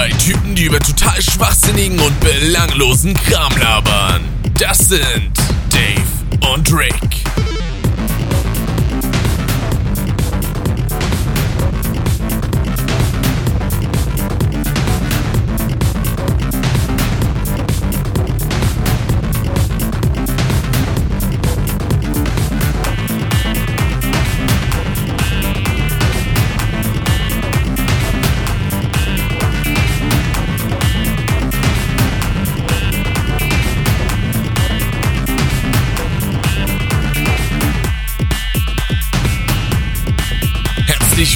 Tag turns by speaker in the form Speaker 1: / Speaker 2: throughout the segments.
Speaker 1: Zwei Typen, die über total schwachsinnigen und belanglosen Kram labern. Das sind Dave und Rick.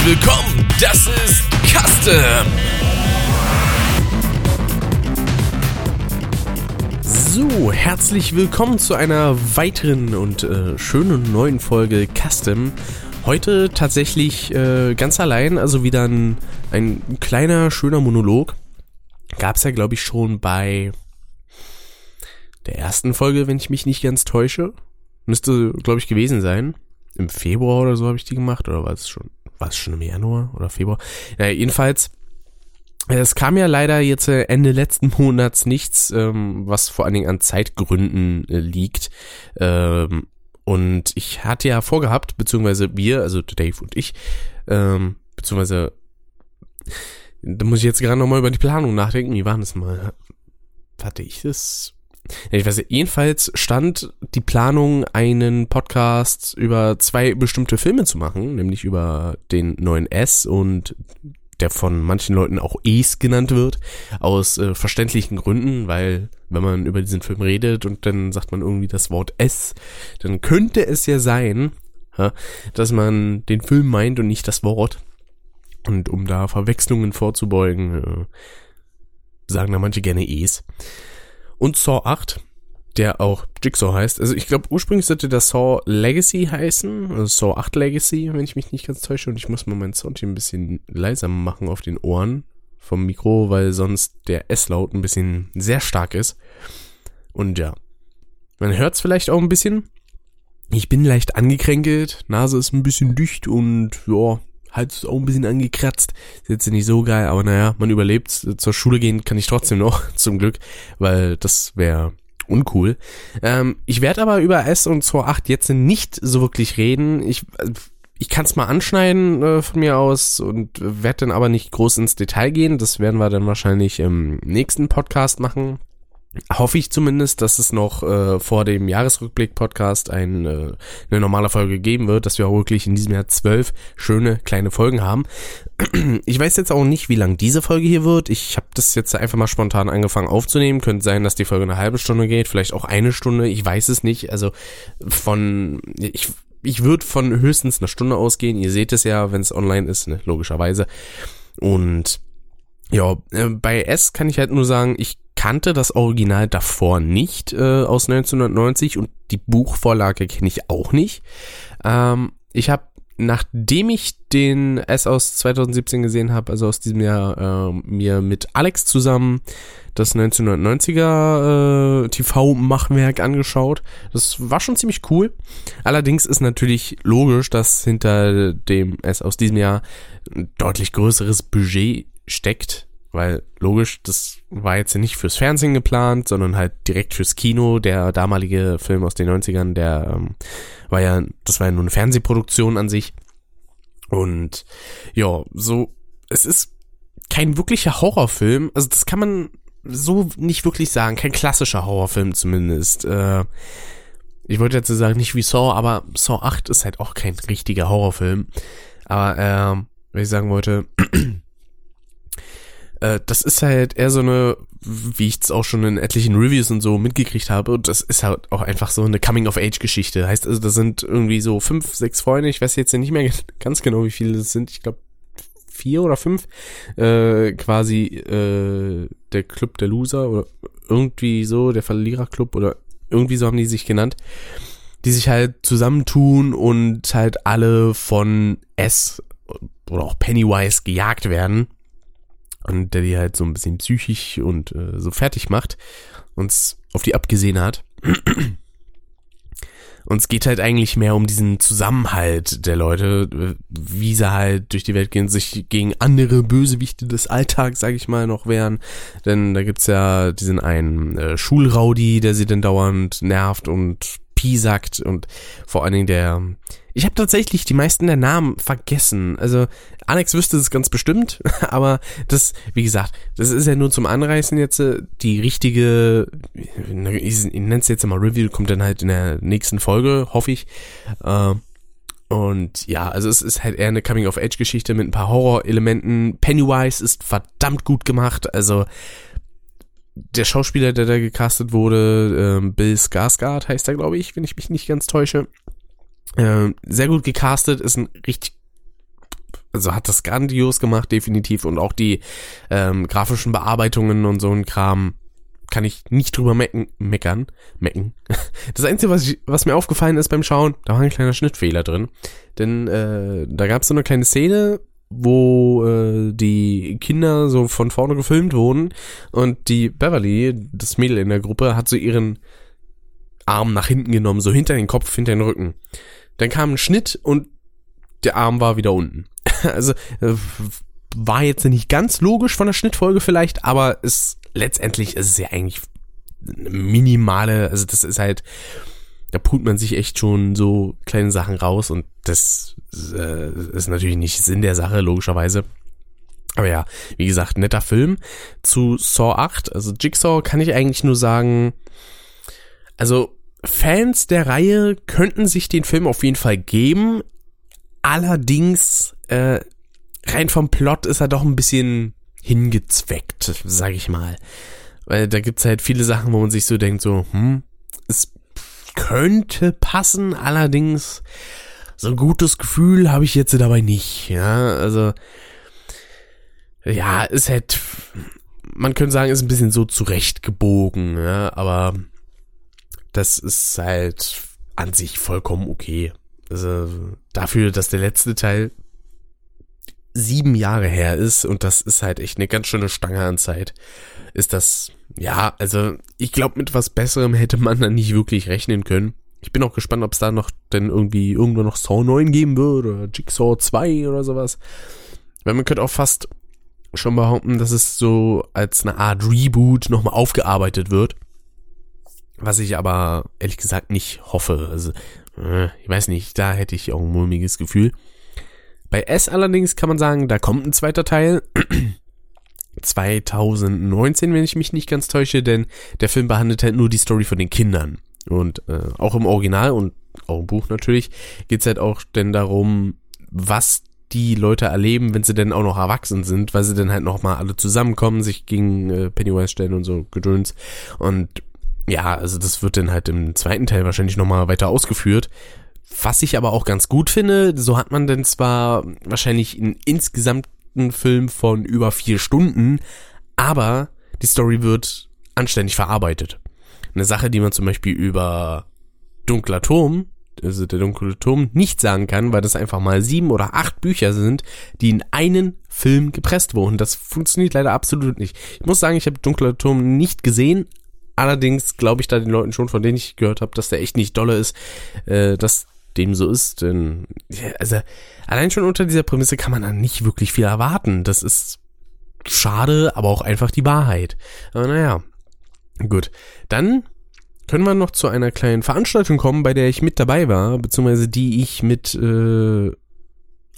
Speaker 1: Willkommen, das ist Custom.
Speaker 2: So, herzlich willkommen zu einer weiteren und äh, schönen neuen Folge Custom. Heute tatsächlich äh, ganz allein, also wieder ein, ein kleiner, schöner Monolog. Gab es ja, glaube ich, schon bei der ersten Folge, wenn ich mich nicht ganz täusche. Müsste, glaube ich, gewesen sein. Im Februar oder so habe ich die gemacht, oder war es schon? War es schon im Januar oder Februar? Ja, jedenfalls es kam ja leider jetzt äh, Ende letzten Monats nichts, ähm, was vor allen Dingen an Zeitgründen äh, liegt. Ähm, und ich hatte ja vorgehabt, beziehungsweise wir, also Dave und ich, ähm, beziehungsweise, da muss ich jetzt gerade nochmal über die Planung nachdenken. Wie war das mal? Hatte ich das? Ich weiß, jedenfalls stand die Planung, einen Podcast über zwei bestimmte Filme zu machen, nämlich über den neuen S und der von manchen Leuten auch Es genannt wird, aus äh, verständlichen Gründen, weil wenn man über diesen Film redet und dann sagt man irgendwie das Wort S, dann könnte es ja sein, ja, dass man den Film meint und nicht das Wort. Und um da Verwechslungen vorzubeugen, äh, sagen da manche gerne Es und Saw 8, der auch Jigsaw heißt. Also ich glaube, ursprünglich sollte der Saw Legacy heißen, also Saw 8 Legacy, wenn ich mich nicht ganz täusche. Und ich muss mal meinen Sound hier ein bisschen leiser machen auf den Ohren vom Mikro, weil sonst der S-Laut ein bisschen sehr stark ist. Und ja, man hört es vielleicht auch ein bisschen. Ich bin leicht angekränkelt, Nase ist ein bisschen dicht und ja, Hals ist auch ein bisschen angekratzt. Ist jetzt nicht so geil, aber naja, man überlebt. Zur Schule gehen kann ich trotzdem noch, zum Glück, weil das wäre uncool. Ähm, ich werde aber über S und 2.8 jetzt nicht so wirklich reden. Ich, ich kann es mal anschneiden äh, von mir aus und werde dann aber nicht groß ins Detail gehen. Das werden wir dann wahrscheinlich im nächsten Podcast machen hoffe ich zumindest, dass es noch äh, vor dem Jahresrückblick-Podcast ein, äh, eine normale Folge geben wird, dass wir auch wirklich in diesem Jahr zwölf schöne kleine Folgen haben. Ich weiß jetzt auch nicht, wie lang diese Folge hier wird. Ich habe das jetzt einfach mal spontan angefangen aufzunehmen. Könnte sein, dass die Folge eine halbe Stunde geht, vielleicht auch eine Stunde. Ich weiß es nicht. Also von ich ich würde von höchstens einer Stunde ausgehen. Ihr seht es ja, wenn es online ist, ne? logischerweise. Und ja, äh, bei S kann ich halt nur sagen, ich kannte das Original davor nicht äh, aus 1990 und die Buchvorlage kenne ich auch nicht. Ähm, ich habe, nachdem ich den S aus 2017 gesehen habe, also aus diesem Jahr, äh, mir mit Alex zusammen das 1990er äh, TV-Machwerk angeschaut. Das war schon ziemlich cool. Allerdings ist natürlich logisch, dass hinter dem S aus diesem Jahr ein deutlich größeres Budget steckt weil logisch, das war jetzt nicht fürs Fernsehen geplant, sondern halt direkt fürs Kino. Der damalige Film aus den 90ern, der ähm, war ja, das war ja nur eine Fernsehproduktion an sich. Und ja, so, es ist kein wirklicher Horrorfilm. Also das kann man so nicht wirklich sagen. Kein klassischer Horrorfilm zumindest. Äh, ich wollte jetzt sagen, nicht wie Saw, aber Saw 8 ist halt auch kein richtiger Horrorfilm. Aber äh, was ich sagen wollte, äh, das ist halt eher so eine, wie ich es auch schon in etlichen Reviews und so mitgekriegt habe, und das ist halt auch einfach so eine Coming-of-Age-Geschichte. Heißt also, da sind irgendwie so fünf, sechs Freunde, ich weiß jetzt nicht mehr ganz genau, wie viele das sind, ich glaube vier oder fünf, äh, quasi äh, der Club der Loser oder irgendwie so, der Verliererclub oder irgendwie so haben die sich genannt, die sich halt zusammentun und halt alle von S oder auch Pennywise gejagt werden und der die halt so ein bisschen psychisch und äh, so fertig macht, uns auf die abgesehen hat. und es geht halt eigentlich mehr um diesen Zusammenhalt der Leute, wie sie halt durch die Welt gehen, sich gegen andere Bösewichte des Alltags, sag ich mal, noch wehren. Denn da gibt's ja diesen einen äh, Schulraudi, der sie dann dauernd nervt und piesackt und vor allen Dingen der ich habe tatsächlich die meisten der Namen vergessen. Also Alex wüsste es ganz bestimmt, aber das, wie gesagt, das ist ja nur zum Anreißen jetzt. Äh, die richtige, ich, nenne es jetzt mal Review, kommt dann halt in der nächsten Folge, hoffe ich. Äh, und ja, also es ist halt eher eine Coming-of-Age-Geschichte mit ein paar Horrorelementen. Pennywise ist verdammt gut gemacht. Also der Schauspieler, der da gecastet wurde, ähm, Bill Skarsgård heißt er, glaube ich, wenn ich mich nicht ganz täusche. Äh, sehr gut gecastet, ist ein richtig also hat das grandios gemacht, definitiv. Und auch die ähm, grafischen Bearbeitungen und so ein Kram kann ich nicht drüber mecken, meckern. Mecken. Das Einzige, was, ich, was mir aufgefallen ist beim Schauen, da war ein kleiner Schnittfehler drin. Denn äh, da gab es so eine kleine Szene, wo äh, die Kinder so von vorne gefilmt wurden und die Beverly, das Mädel in der Gruppe, hat so ihren Arm nach hinten genommen, so hinter den Kopf, hinter den Rücken. Dann kam ein Schnitt und der Arm war wieder unten. also äh, war jetzt nicht ganz logisch von der Schnittfolge vielleicht, aber es letztendlich ist es ja eigentlich minimale, also das ist halt, da pult man sich echt schon so kleine Sachen raus und das äh, ist natürlich nicht Sinn der Sache, logischerweise. Aber ja, wie gesagt, netter Film zu Saw 8. Also Jigsaw kann ich eigentlich nur sagen, also Fans der Reihe könnten sich den Film auf jeden Fall geben. Allerdings, äh, rein vom Plot ist er doch ein bisschen hingezweckt, sag ich mal. Weil da gibt's halt viele Sachen, wo man sich so denkt, so, hm, es könnte passen, allerdings so ein gutes Gefühl habe ich jetzt dabei nicht, ja, also ja, ist halt, man könnte sagen, ist ein bisschen so zurechtgebogen, ja, aber das ist halt an sich vollkommen okay. Also dafür, dass der letzte Teil sieben Jahre her ist und das ist halt echt eine ganz schöne Stange an Zeit, ist das, ja, also ich glaube, mit was Besserem hätte man dann nicht wirklich rechnen können. Ich bin auch gespannt, ob es da noch denn irgendwie irgendwo noch Saw 9 geben wird oder Jigsaw 2 oder sowas. Weil man könnte auch fast schon behaupten, dass es so als eine Art Reboot nochmal aufgearbeitet wird. Was ich aber ehrlich gesagt nicht hoffe. Also, äh, ich weiß nicht, da hätte ich auch ein mulmiges Gefühl. Bei S allerdings kann man sagen, da kommt ein zweiter Teil. 2019, wenn ich mich nicht ganz täusche, denn der Film behandelt halt nur die Story von den Kindern. Und äh, auch im Original und auch im Buch natürlich geht's halt auch denn darum, was die Leute erleben, wenn sie denn auch noch erwachsen sind, weil sie dann halt nochmal alle zusammenkommen, sich gegen äh, Pennywise stellen und so gedöns. Und ja, also das wird dann halt im zweiten Teil wahrscheinlich nochmal weiter ausgeführt. Was ich aber auch ganz gut finde, so hat man denn zwar wahrscheinlich einen insgesamten Film von über vier Stunden, aber die Story wird anständig verarbeitet. Eine Sache, die man zum Beispiel über Dunkler Turm, also der dunkle Turm, nicht sagen kann, weil das einfach mal sieben oder acht Bücher sind, die in einen Film gepresst wurden. Das funktioniert leider absolut nicht. Ich muss sagen, ich habe Dunkler Turm nicht gesehen, Allerdings glaube ich da den Leuten schon, von denen ich gehört habe, dass der echt nicht dolle ist, äh, dass dem so ist. Denn, also, allein schon unter dieser Prämisse kann man dann nicht wirklich viel erwarten. Das ist schade, aber auch einfach die Wahrheit. Aber naja, gut. Dann können wir noch zu einer kleinen Veranstaltung kommen, bei der ich mit dabei war, beziehungsweise die ich mit äh,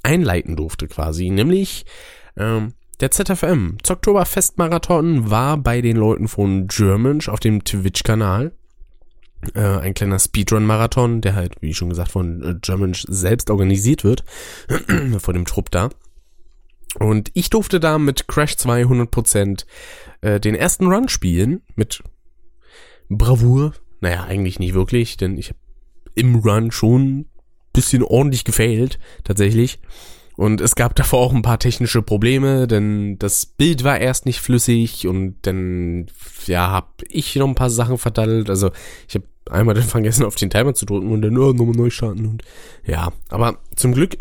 Speaker 2: einleiten durfte quasi, nämlich ähm, der ZFM, Oktoberfestmarathon, war bei den Leuten von Germansch auf dem Twitch-Kanal. Äh, ein kleiner Speedrun-Marathon, der halt, wie schon gesagt, von äh, Germansch selbst organisiert wird. von dem Trupp da. Und ich durfte da mit Crash 2 100% äh, den ersten Run spielen. Mit Bravour. Naja, eigentlich nicht wirklich, denn ich habe im Run schon bisschen ordentlich gefailt, tatsächlich. Und es gab davor auch ein paar technische Probleme, denn das Bild war erst nicht flüssig und dann, ja, hab ich noch ein paar Sachen verdattelt. Also ich habe einmal dann vergessen, auf den Timer zu drücken und dann oh, nochmal neu starten und ja. Aber zum Glück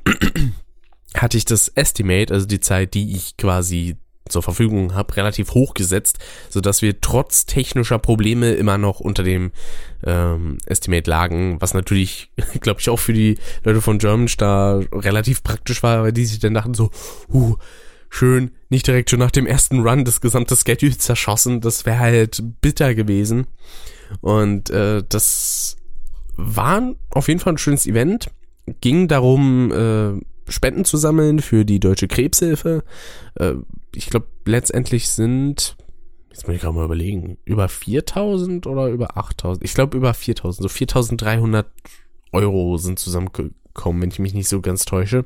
Speaker 2: hatte ich das Estimate, also die Zeit, die ich quasi zur Verfügung habe, relativ hoch gesetzt, sodass wir trotz technischer Probleme immer noch unter dem ähm, Estimate lagen, was natürlich, glaube ich, auch für die Leute von German Star relativ praktisch war, weil die sich dann dachten so, uh, schön, nicht direkt schon nach dem ersten Run das gesamte Schedule zerschossen, das wäre halt bitter gewesen. Und äh, das war auf jeden Fall ein schönes Event. Ging darum, äh, Spenden zu sammeln für die Deutsche Krebshilfe. Äh, ich glaube, letztendlich sind, jetzt muss ich gerade mal überlegen, über 4000 oder über 8000? Ich glaube, über 4000, so 4300 Euro sind zusammengekommen, wenn ich mich nicht so ganz täusche.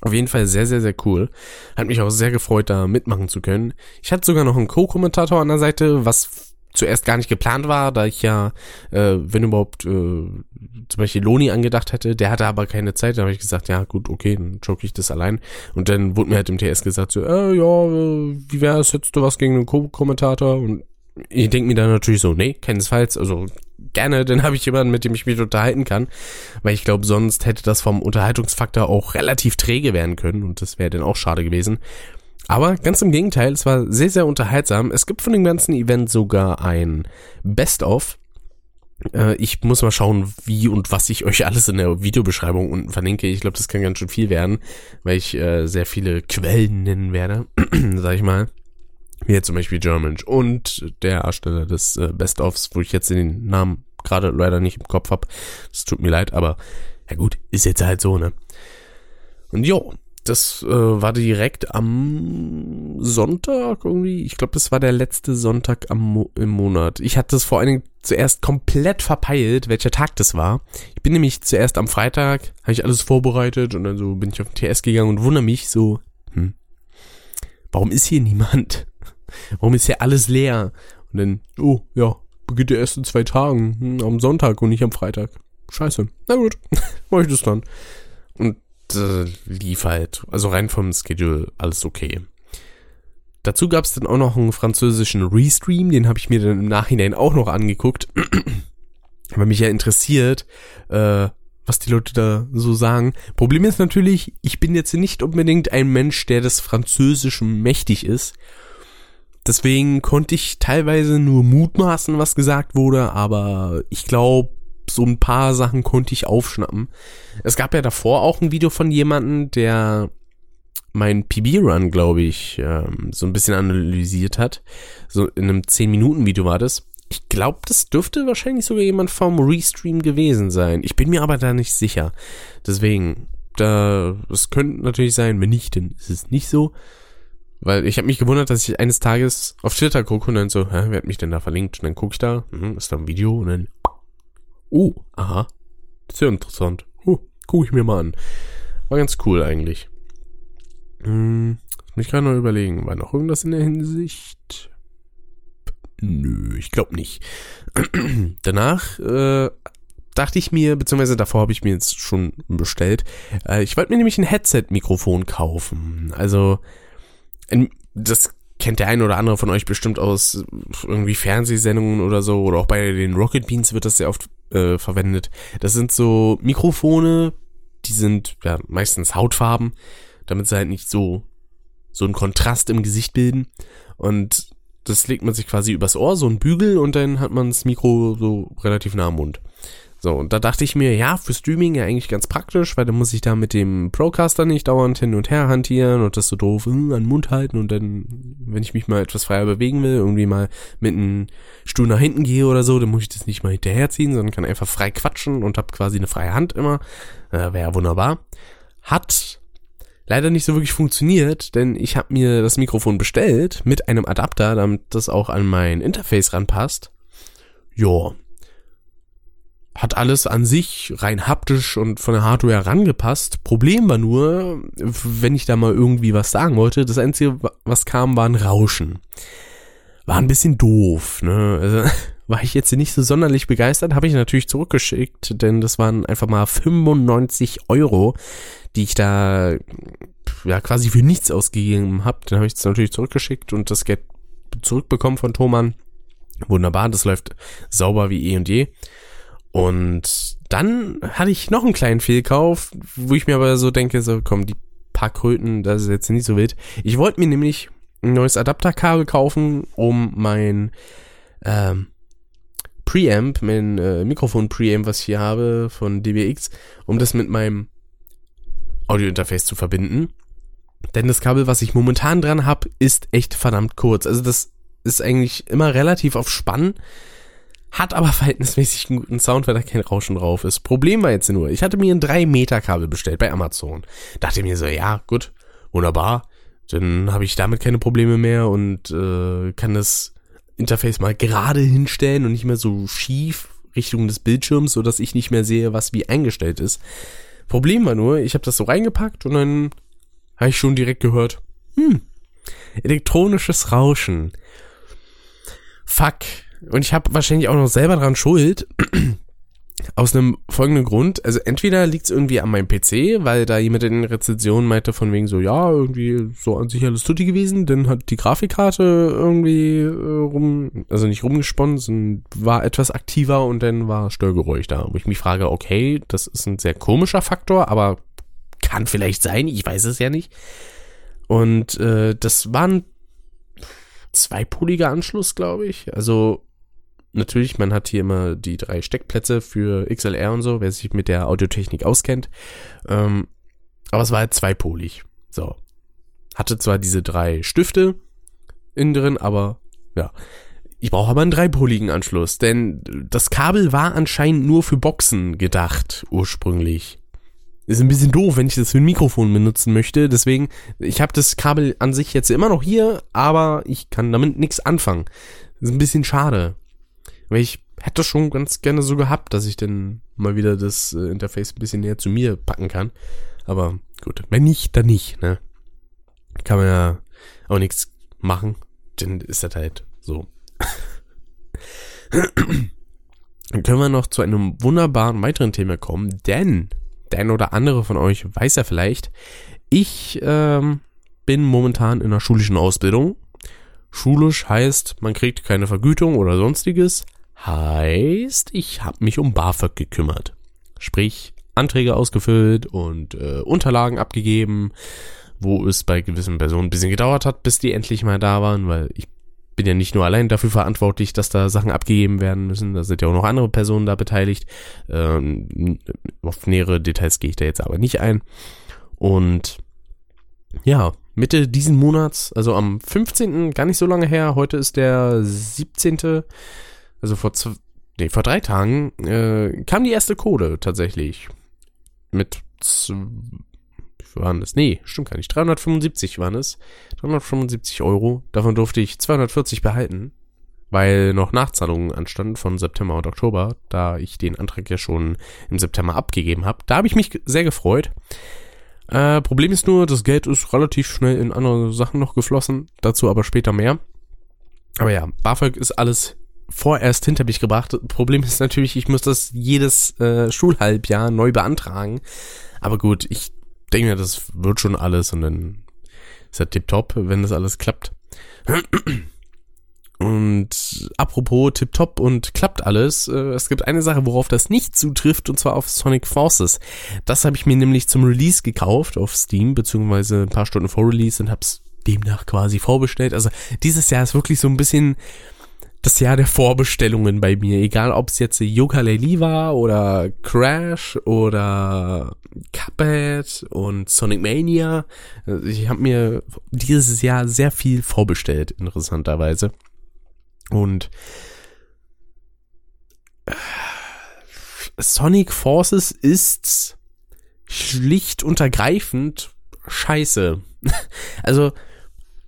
Speaker 2: Auf jeden Fall sehr, sehr, sehr cool. Hat mich auch sehr gefreut, da mitmachen zu können. Ich hatte sogar noch einen Co-Kommentator an der Seite, was zuerst gar nicht geplant war, da ich ja, äh, wenn überhaupt, äh, zum Beispiel Loni angedacht hätte, der hatte aber keine Zeit, da habe ich gesagt, ja gut, okay, dann joke ich das allein. Und dann wurde mir halt im TS gesagt, so, äh, ja, äh, wie wäre es, hättest du was gegen einen Co-Kommentator? Und ich denke mir dann natürlich so, nee, keinesfalls, also gerne, dann habe ich jemanden, mit dem ich mich unterhalten kann, weil ich glaube, sonst hätte das vom Unterhaltungsfaktor auch relativ träge werden können und das wäre dann auch schade gewesen. Aber ganz im Gegenteil, es war sehr, sehr unterhaltsam. Es gibt von dem ganzen Event sogar ein Best-of. Äh, ich muss mal schauen, wie und was ich euch alles in der Videobeschreibung unten verlinke. Ich glaube, das kann ganz schön viel werden, weil ich äh, sehr viele Quellen nennen werde, sag ich mal. Wie jetzt zum Beispiel German und der Ersteller des äh, Best-ofs, wo ich jetzt den Namen gerade leider nicht im Kopf habe. Es tut mir leid, aber ja gut, ist jetzt halt so, ne? Und jo, das äh, war direkt am Sonntag irgendwie. Ich glaube, das war der letzte Sonntag am Mo im Monat. Ich hatte es vor allen Dingen zuerst komplett verpeilt, welcher Tag das war. Ich bin nämlich zuerst am Freitag, habe ich alles vorbereitet und dann so bin ich auf den TS gegangen und wundere mich so, hm, warum ist hier niemand? Warum ist hier alles leer? Und dann, oh, ja, beginnt der erst in zwei Tagen, hm, am Sonntag und nicht am Freitag. Scheiße. Na gut, mach ich das dann. Äh, lief halt, also rein vom Schedule alles okay. Dazu gab es dann auch noch einen französischen Restream, den habe ich mir dann im Nachhinein auch noch angeguckt, weil mich ja interessiert, äh, was die Leute da so sagen. Problem ist natürlich, ich bin jetzt nicht unbedingt ein Mensch, der des Französischen mächtig ist. Deswegen konnte ich teilweise nur mutmaßen, was gesagt wurde, aber ich glaube, so ein paar Sachen konnte ich aufschnappen. Es gab ja davor auch ein Video von jemandem, der mein PB-Run, glaube ich, ähm, so ein bisschen analysiert hat. So in einem 10-Minuten-Video war das. Ich glaube, das dürfte wahrscheinlich sogar jemand vom Restream gewesen sein. Ich bin mir aber da nicht sicher. Deswegen, da, es könnte natürlich sein, wenn nicht, dann ist es nicht so. Weil ich habe mich gewundert, dass ich eines Tages auf Twitter gucke und dann so, hä, wer hat mich denn da verlinkt? Und dann gucke ich da, hm, ist da ein Video und dann Oh, aha. Sehr interessant. Huh, guck ich mir mal an. War ganz cool eigentlich. Hm, ich kann noch überlegen, war noch irgendwas in der Hinsicht? Nö, ich glaube nicht. Danach äh, dachte ich mir, beziehungsweise davor habe ich mir jetzt schon bestellt, äh, ich wollte mir nämlich ein Headset-Mikrofon kaufen. Also, ein, das kennt der ein oder andere von euch bestimmt aus irgendwie Fernsehsendungen oder so oder auch bei den Rocket Beans wird das sehr oft äh, verwendet. Das sind so Mikrofone, die sind ja meistens Hautfarben, damit sie halt nicht so so einen Kontrast im Gesicht bilden und das legt man sich quasi übers Ohr, so ein Bügel und dann hat man das Mikro so relativ nah am Mund. So, und da dachte ich mir, ja, für Streaming ja eigentlich ganz praktisch, weil dann muss ich da mit dem Procaster nicht dauernd hin und her hantieren und das so doof äh, an den Mund halten und dann, wenn ich mich mal etwas freier bewegen will, irgendwie mal mit einem Stuhl nach hinten gehe oder so, dann muss ich das nicht mal hinterherziehen, sondern kann einfach frei quatschen und habe quasi eine freie Hand immer. Äh, Wäre ja wunderbar. Hat leider nicht so wirklich funktioniert, denn ich habe mir das Mikrofon bestellt mit einem Adapter, damit das auch an mein Interface ranpasst. Ja, hat alles an sich rein haptisch und von der Hardware herangepasst. Problem war nur, wenn ich da mal irgendwie was sagen wollte, das Einzige, was kam, war ein Rauschen. War ein bisschen doof, ne? Also, war ich jetzt nicht so sonderlich begeistert, habe ich natürlich zurückgeschickt, denn das waren einfach mal 95 Euro, die ich da ja quasi für nichts ausgegeben habe. Dann habe ich es natürlich zurückgeschickt und das Geld zurückbekommen von Thomann. Wunderbar, das läuft sauber wie eh und je. Und dann hatte ich noch einen kleinen Fehlkauf, wo ich mir aber so denke, so komm, die paar Kröten, das ist jetzt nicht so wild. Ich wollte mir nämlich ein neues Adapterkabel kaufen, um mein ähm, Preamp, mein äh, Mikrofon-Preamp, was ich hier habe von DBX, um das mit meinem Audio-Interface zu verbinden. Denn das Kabel, was ich momentan dran habe, ist echt verdammt kurz. Also das ist eigentlich immer relativ auf Spann, hat aber verhältnismäßig einen guten Sound, weil da kein Rauschen drauf ist. Problem war jetzt nur, ich hatte mir ein 3 Meter Kabel bestellt bei Amazon. Dachte mir so, ja, gut, wunderbar. Dann habe ich damit keine Probleme mehr und äh, kann das Interface mal gerade hinstellen und nicht mehr so schief Richtung des Bildschirms, so dass ich nicht mehr sehe, was wie eingestellt ist. Problem war nur, ich habe das so reingepackt und dann habe ich schon direkt gehört, hm, elektronisches Rauschen. Fuck. Und ich habe wahrscheinlich auch noch selber dran Schuld. Aus einem folgenden Grund, also entweder liegt es irgendwie an meinem PC, weil da jemand in den Rezensionen meinte von wegen so, ja, irgendwie so an sich alles tutti gewesen, dann hat die Grafikkarte irgendwie äh, rum, also nicht rumgesponnen, sondern war etwas aktiver und dann war Störgeräusch da, wo ich mich frage, okay, das ist ein sehr komischer Faktor, aber kann vielleicht sein, ich weiß es ja nicht. Und äh, das war ein zweipoliger Anschluss, glaube ich. Also natürlich, man hat hier immer die drei Steckplätze für XLR und so, wer sich mit der Audiotechnik auskennt. Ähm, aber es war halt zweipolig. So. Hatte zwar diese drei Stifte innen drin, aber ja. Ich brauche aber einen dreipoligen Anschluss, denn das Kabel war anscheinend nur für Boxen gedacht, ursprünglich. Ist ein bisschen doof, wenn ich das für ein Mikrofon benutzen möchte. Deswegen, ich habe das Kabel an sich jetzt immer noch hier, aber ich kann damit nichts anfangen. ist ein bisschen schade. Weil ich hätte schon ganz gerne so gehabt, dass ich dann mal wieder das äh, Interface ein bisschen näher zu mir packen kann. Aber gut, wenn nicht, dann nicht, ne? Kann man ja auch nichts machen. Dann ist das halt so. dann können wir noch zu einem wunderbaren weiteren Thema kommen, denn der eine oder andere von euch weiß ja vielleicht, ich ähm, bin momentan in einer schulischen Ausbildung. Schulisch heißt, man kriegt keine Vergütung oder sonstiges, Heißt, ich habe mich um BAföG gekümmert. Sprich, Anträge ausgefüllt und äh, Unterlagen abgegeben, wo es bei gewissen Personen ein bisschen gedauert hat, bis die endlich mal da waren, weil ich bin ja nicht nur allein dafür verantwortlich, dass da Sachen abgegeben werden müssen, da sind ja auch noch andere Personen da beteiligt. Ähm, auf nähere Details gehe ich da jetzt aber nicht ein. Und ja, Mitte diesen Monats, also am 15., gar nicht so lange her, heute ist der 17., also vor zwei, nee, vor drei Tagen, äh, kam die erste Code tatsächlich. Mit, wie waren das? Nee, stimmt gar nicht. 375 waren es. 375 Euro. Davon durfte ich 240 behalten, weil noch Nachzahlungen anstanden von September und Oktober, da ich den Antrag ja schon im September abgegeben habe. Da habe ich mich sehr gefreut. Äh, Problem ist nur, das Geld ist relativ schnell in andere Sachen noch geflossen. Dazu aber später mehr. Aber ja, BAföG ist alles vorerst hinter mich gebracht. Problem ist natürlich, ich muss das jedes äh, Schulhalbjahr neu beantragen. Aber gut, ich denke mir, das wird schon alles und dann ist das tipptopp, wenn das alles klappt. Und apropos tipptopp und klappt alles, äh, es gibt eine Sache, worauf das nicht zutrifft, und zwar auf Sonic Forces. Das habe ich mir nämlich zum Release gekauft auf Steam, beziehungsweise ein paar Stunden vor Release und hab's demnach quasi vorbestellt. Also dieses Jahr ist wirklich so ein bisschen das Jahr der Vorbestellungen bei mir. Egal, ob es jetzt Yooka-Laylee war oder Crash oder Cuphead und Sonic Mania. Ich habe mir dieses Jahr sehr viel vorbestellt, interessanterweise. Und äh, Sonic Forces ist schlicht und ergreifend scheiße. Also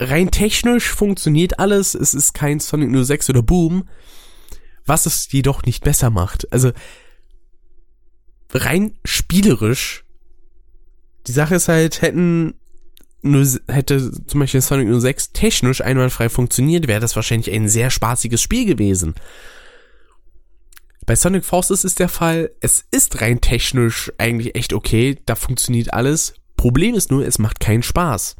Speaker 2: rein technisch funktioniert alles. Es ist kein Sonic 06 oder Boom. Was es jedoch nicht besser macht. Also, rein spielerisch. Die Sache ist halt, hätten nur, hätte zum Beispiel Sonic 06 technisch einwandfrei funktioniert, wäre das wahrscheinlich ein sehr spaßiges Spiel gewesen. Bei Sonic Forces ist der Fall, es ist rein technisch eigentlich echt okay, da funktioniert alles. Problem ist nur, es macht keinen Spaß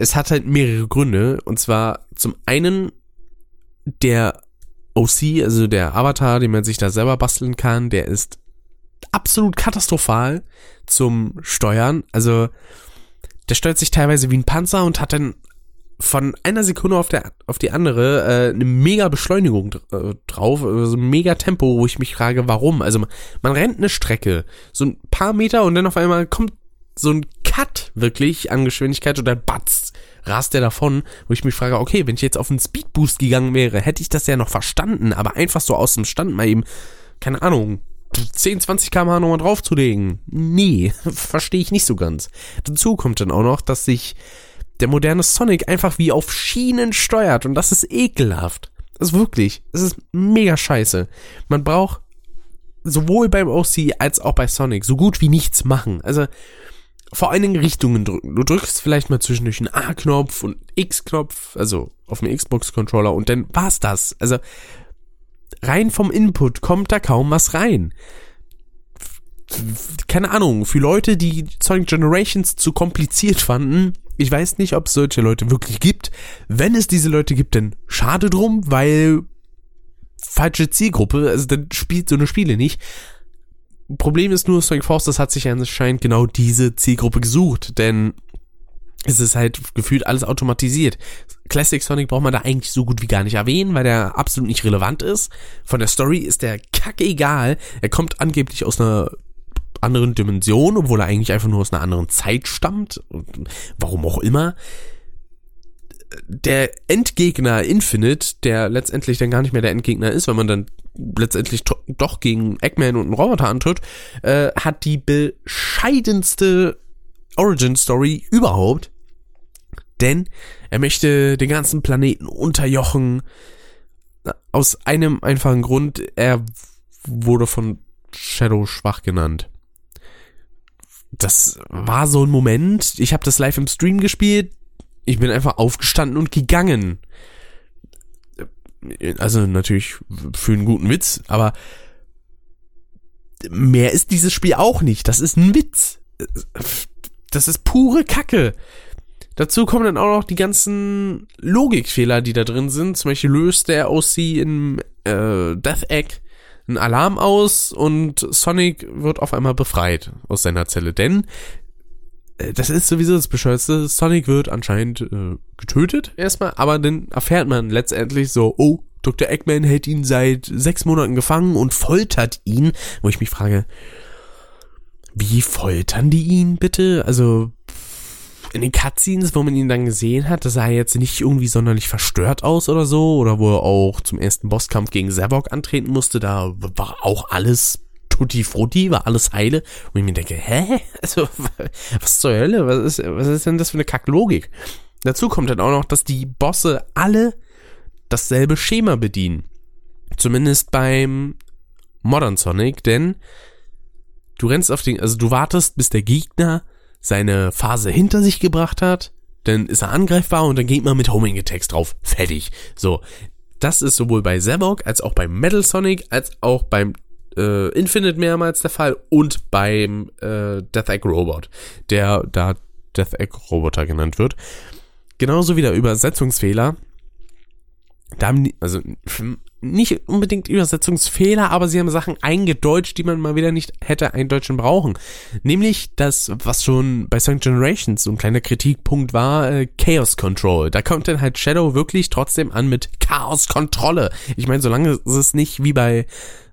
Speaker 2: es hat halt mehrere Gründe. Und zwar zum einen der OC, also der Avatar, den man sich da selber basteln kann, der ist absolut katastrophal zum Steuern. Also der steuert sich teilweise wie ein Panzer und hat dann von einer Sekunde auf, der, auf die andere äh, eine mega Beschleunigung äh, drauf, also mega Tempo, wo ich mich frage, warum. Also man, man rennt eine Strecke, so ein paar Meter und dann auf einmal kommt so ein Cut wirklich an Geschwindigkeit und dann batz, rast der davon, wo ich mich frage, okay, wenn ich jetzt auf einen Speedboost gegangen wäre, hätte ich das ja noch verstanden, aber einfach so aus dem Stand mal eben, keine Ahnung, 10, 20 km/h nochmal draufzulegen. Nee, verstehe ich nicht so ganz. Dazu kommt dann auch noch, dass sich der moderne Sonic einfach wie auf Schienen steuert und das ist ekelhaft. Das ist wirklich, das ist mega scheiße. Man braucht sowohl beim OC als auch bei Sonic so gut wie nichts machen. Also vor allen Dingen Richtungen drücken. Du drückst vielleicht mal zwischendurch einen A-Knopf und X-Knopf, also auf dem Xbox-Controller und dann war's das. Also rein vom Input kommt da kaum was rein. Keine Ahnung, für Leute, die Sonic Generations zu kompliziert fanden, ich weiß nicht, ob es solche Leute wirklich gibt. Wenn es diese Leute gibt, dann schade drum, weil falsche Zielgruppe, also dann spielt so eine Spiele nicht. Problem ist nur, Sonic Forces hat sich anscheinend genau diese Zielgruppe gesucht, denn es ist halt gefühlt alles automatisiert. Classic Sonic braucht man da eigentlich so gut wie gar nicht erwähnen, weil der absolut nicht relevant ist. Von der Story ist der kacke egal. Er kommt angeblich aus einer anderen Dimension, obwohl er eigentlich einfach nur aus einer anderen Zeit stammt. Warum auch immer. Der Endgegner Infinite, der letztendlich dann gar nicht mehr der Endgegner ist, weil man dann letztendlich doch gegen Eggman und einen Roboter antritt, äh, hat die bescheidenste Origin Story überhaupt. Denn er möchte den ganzen Planeten unterjochen. Aus einem einfachen Grund, er wurde von Shadow schwach genannt das war so ein Moment, ich habe das live im Stream gespielt, ich bin einfach aufgestanden und gegangen. Also natürlich für einen guten Witz, aber mehr ist dieses Spiel auch nicht. Das ist ein Witz. Das ist pure Kacke. Dazu kommen dann auch noch die ganzen Logikfehler, die da drin sind. Zum Beispiel löst der OC in äh, Death Egg ein Alarm aus und Sonic wird auf einmal befreit aus seiner Zelle. Denn das ist sowieso das Bescheuerte. Sonic wird anscheinend äh, getötet erstmal, aber dann erfährt man letztendlich so, oh, Dr. Eggman hält ihn seit sechs Monaten gefangen und foltert ihn. Wo ich mich frage, wie foltern die ihn bitte? Also in den Cutscenes, wo man ihn dann gesehen hat, das sah jetzt nicht irgendwie sonderlich verstört aus oder so, oder wo er auch zum ersten Bosskampf gegen Zavok antreten musste, da war auch alles tutti frutti, war alles heile. Und ich mir denke, hä? Also, was zur Hölle? Was ist, was ist denn das für eine Kacklogik? Dazu kommt dann auch noch, dass die Bosse alle dasselbe Schema bedienen. Zumindest beim Modern Sonic, denn du rennst auf den, also du wartest, bis der Gegner seine Phase hinter sich gebracht hat, dann ist er angreifbar und dann geht man mit Homing Attacks drauf. Fertig. So. Das ist sowohl bei Zavok als auch beim Metal Sonic als auch beim äh, Infinite mehrmals der Fall und beim äh, Death Egg Robot, der da Death Egg Roboter genannt wird. Genauso wie der Übersetzungsfehler. Da haben die, also nicht unbedingt Übersetzungsfehler, aber sie haben Sachen eingedeutscht, die man mal wieder nicht hätte eindeutschen brauchen. Nämlich das, was schon bei Sonic Generations so ein kleiner Kritikpunkt war, äh, Chaos Control. Da kommt dann halt Shadow wirklich trotzdem an mit Chaos Kontrolle. Ich meine, solange es nicht wie bei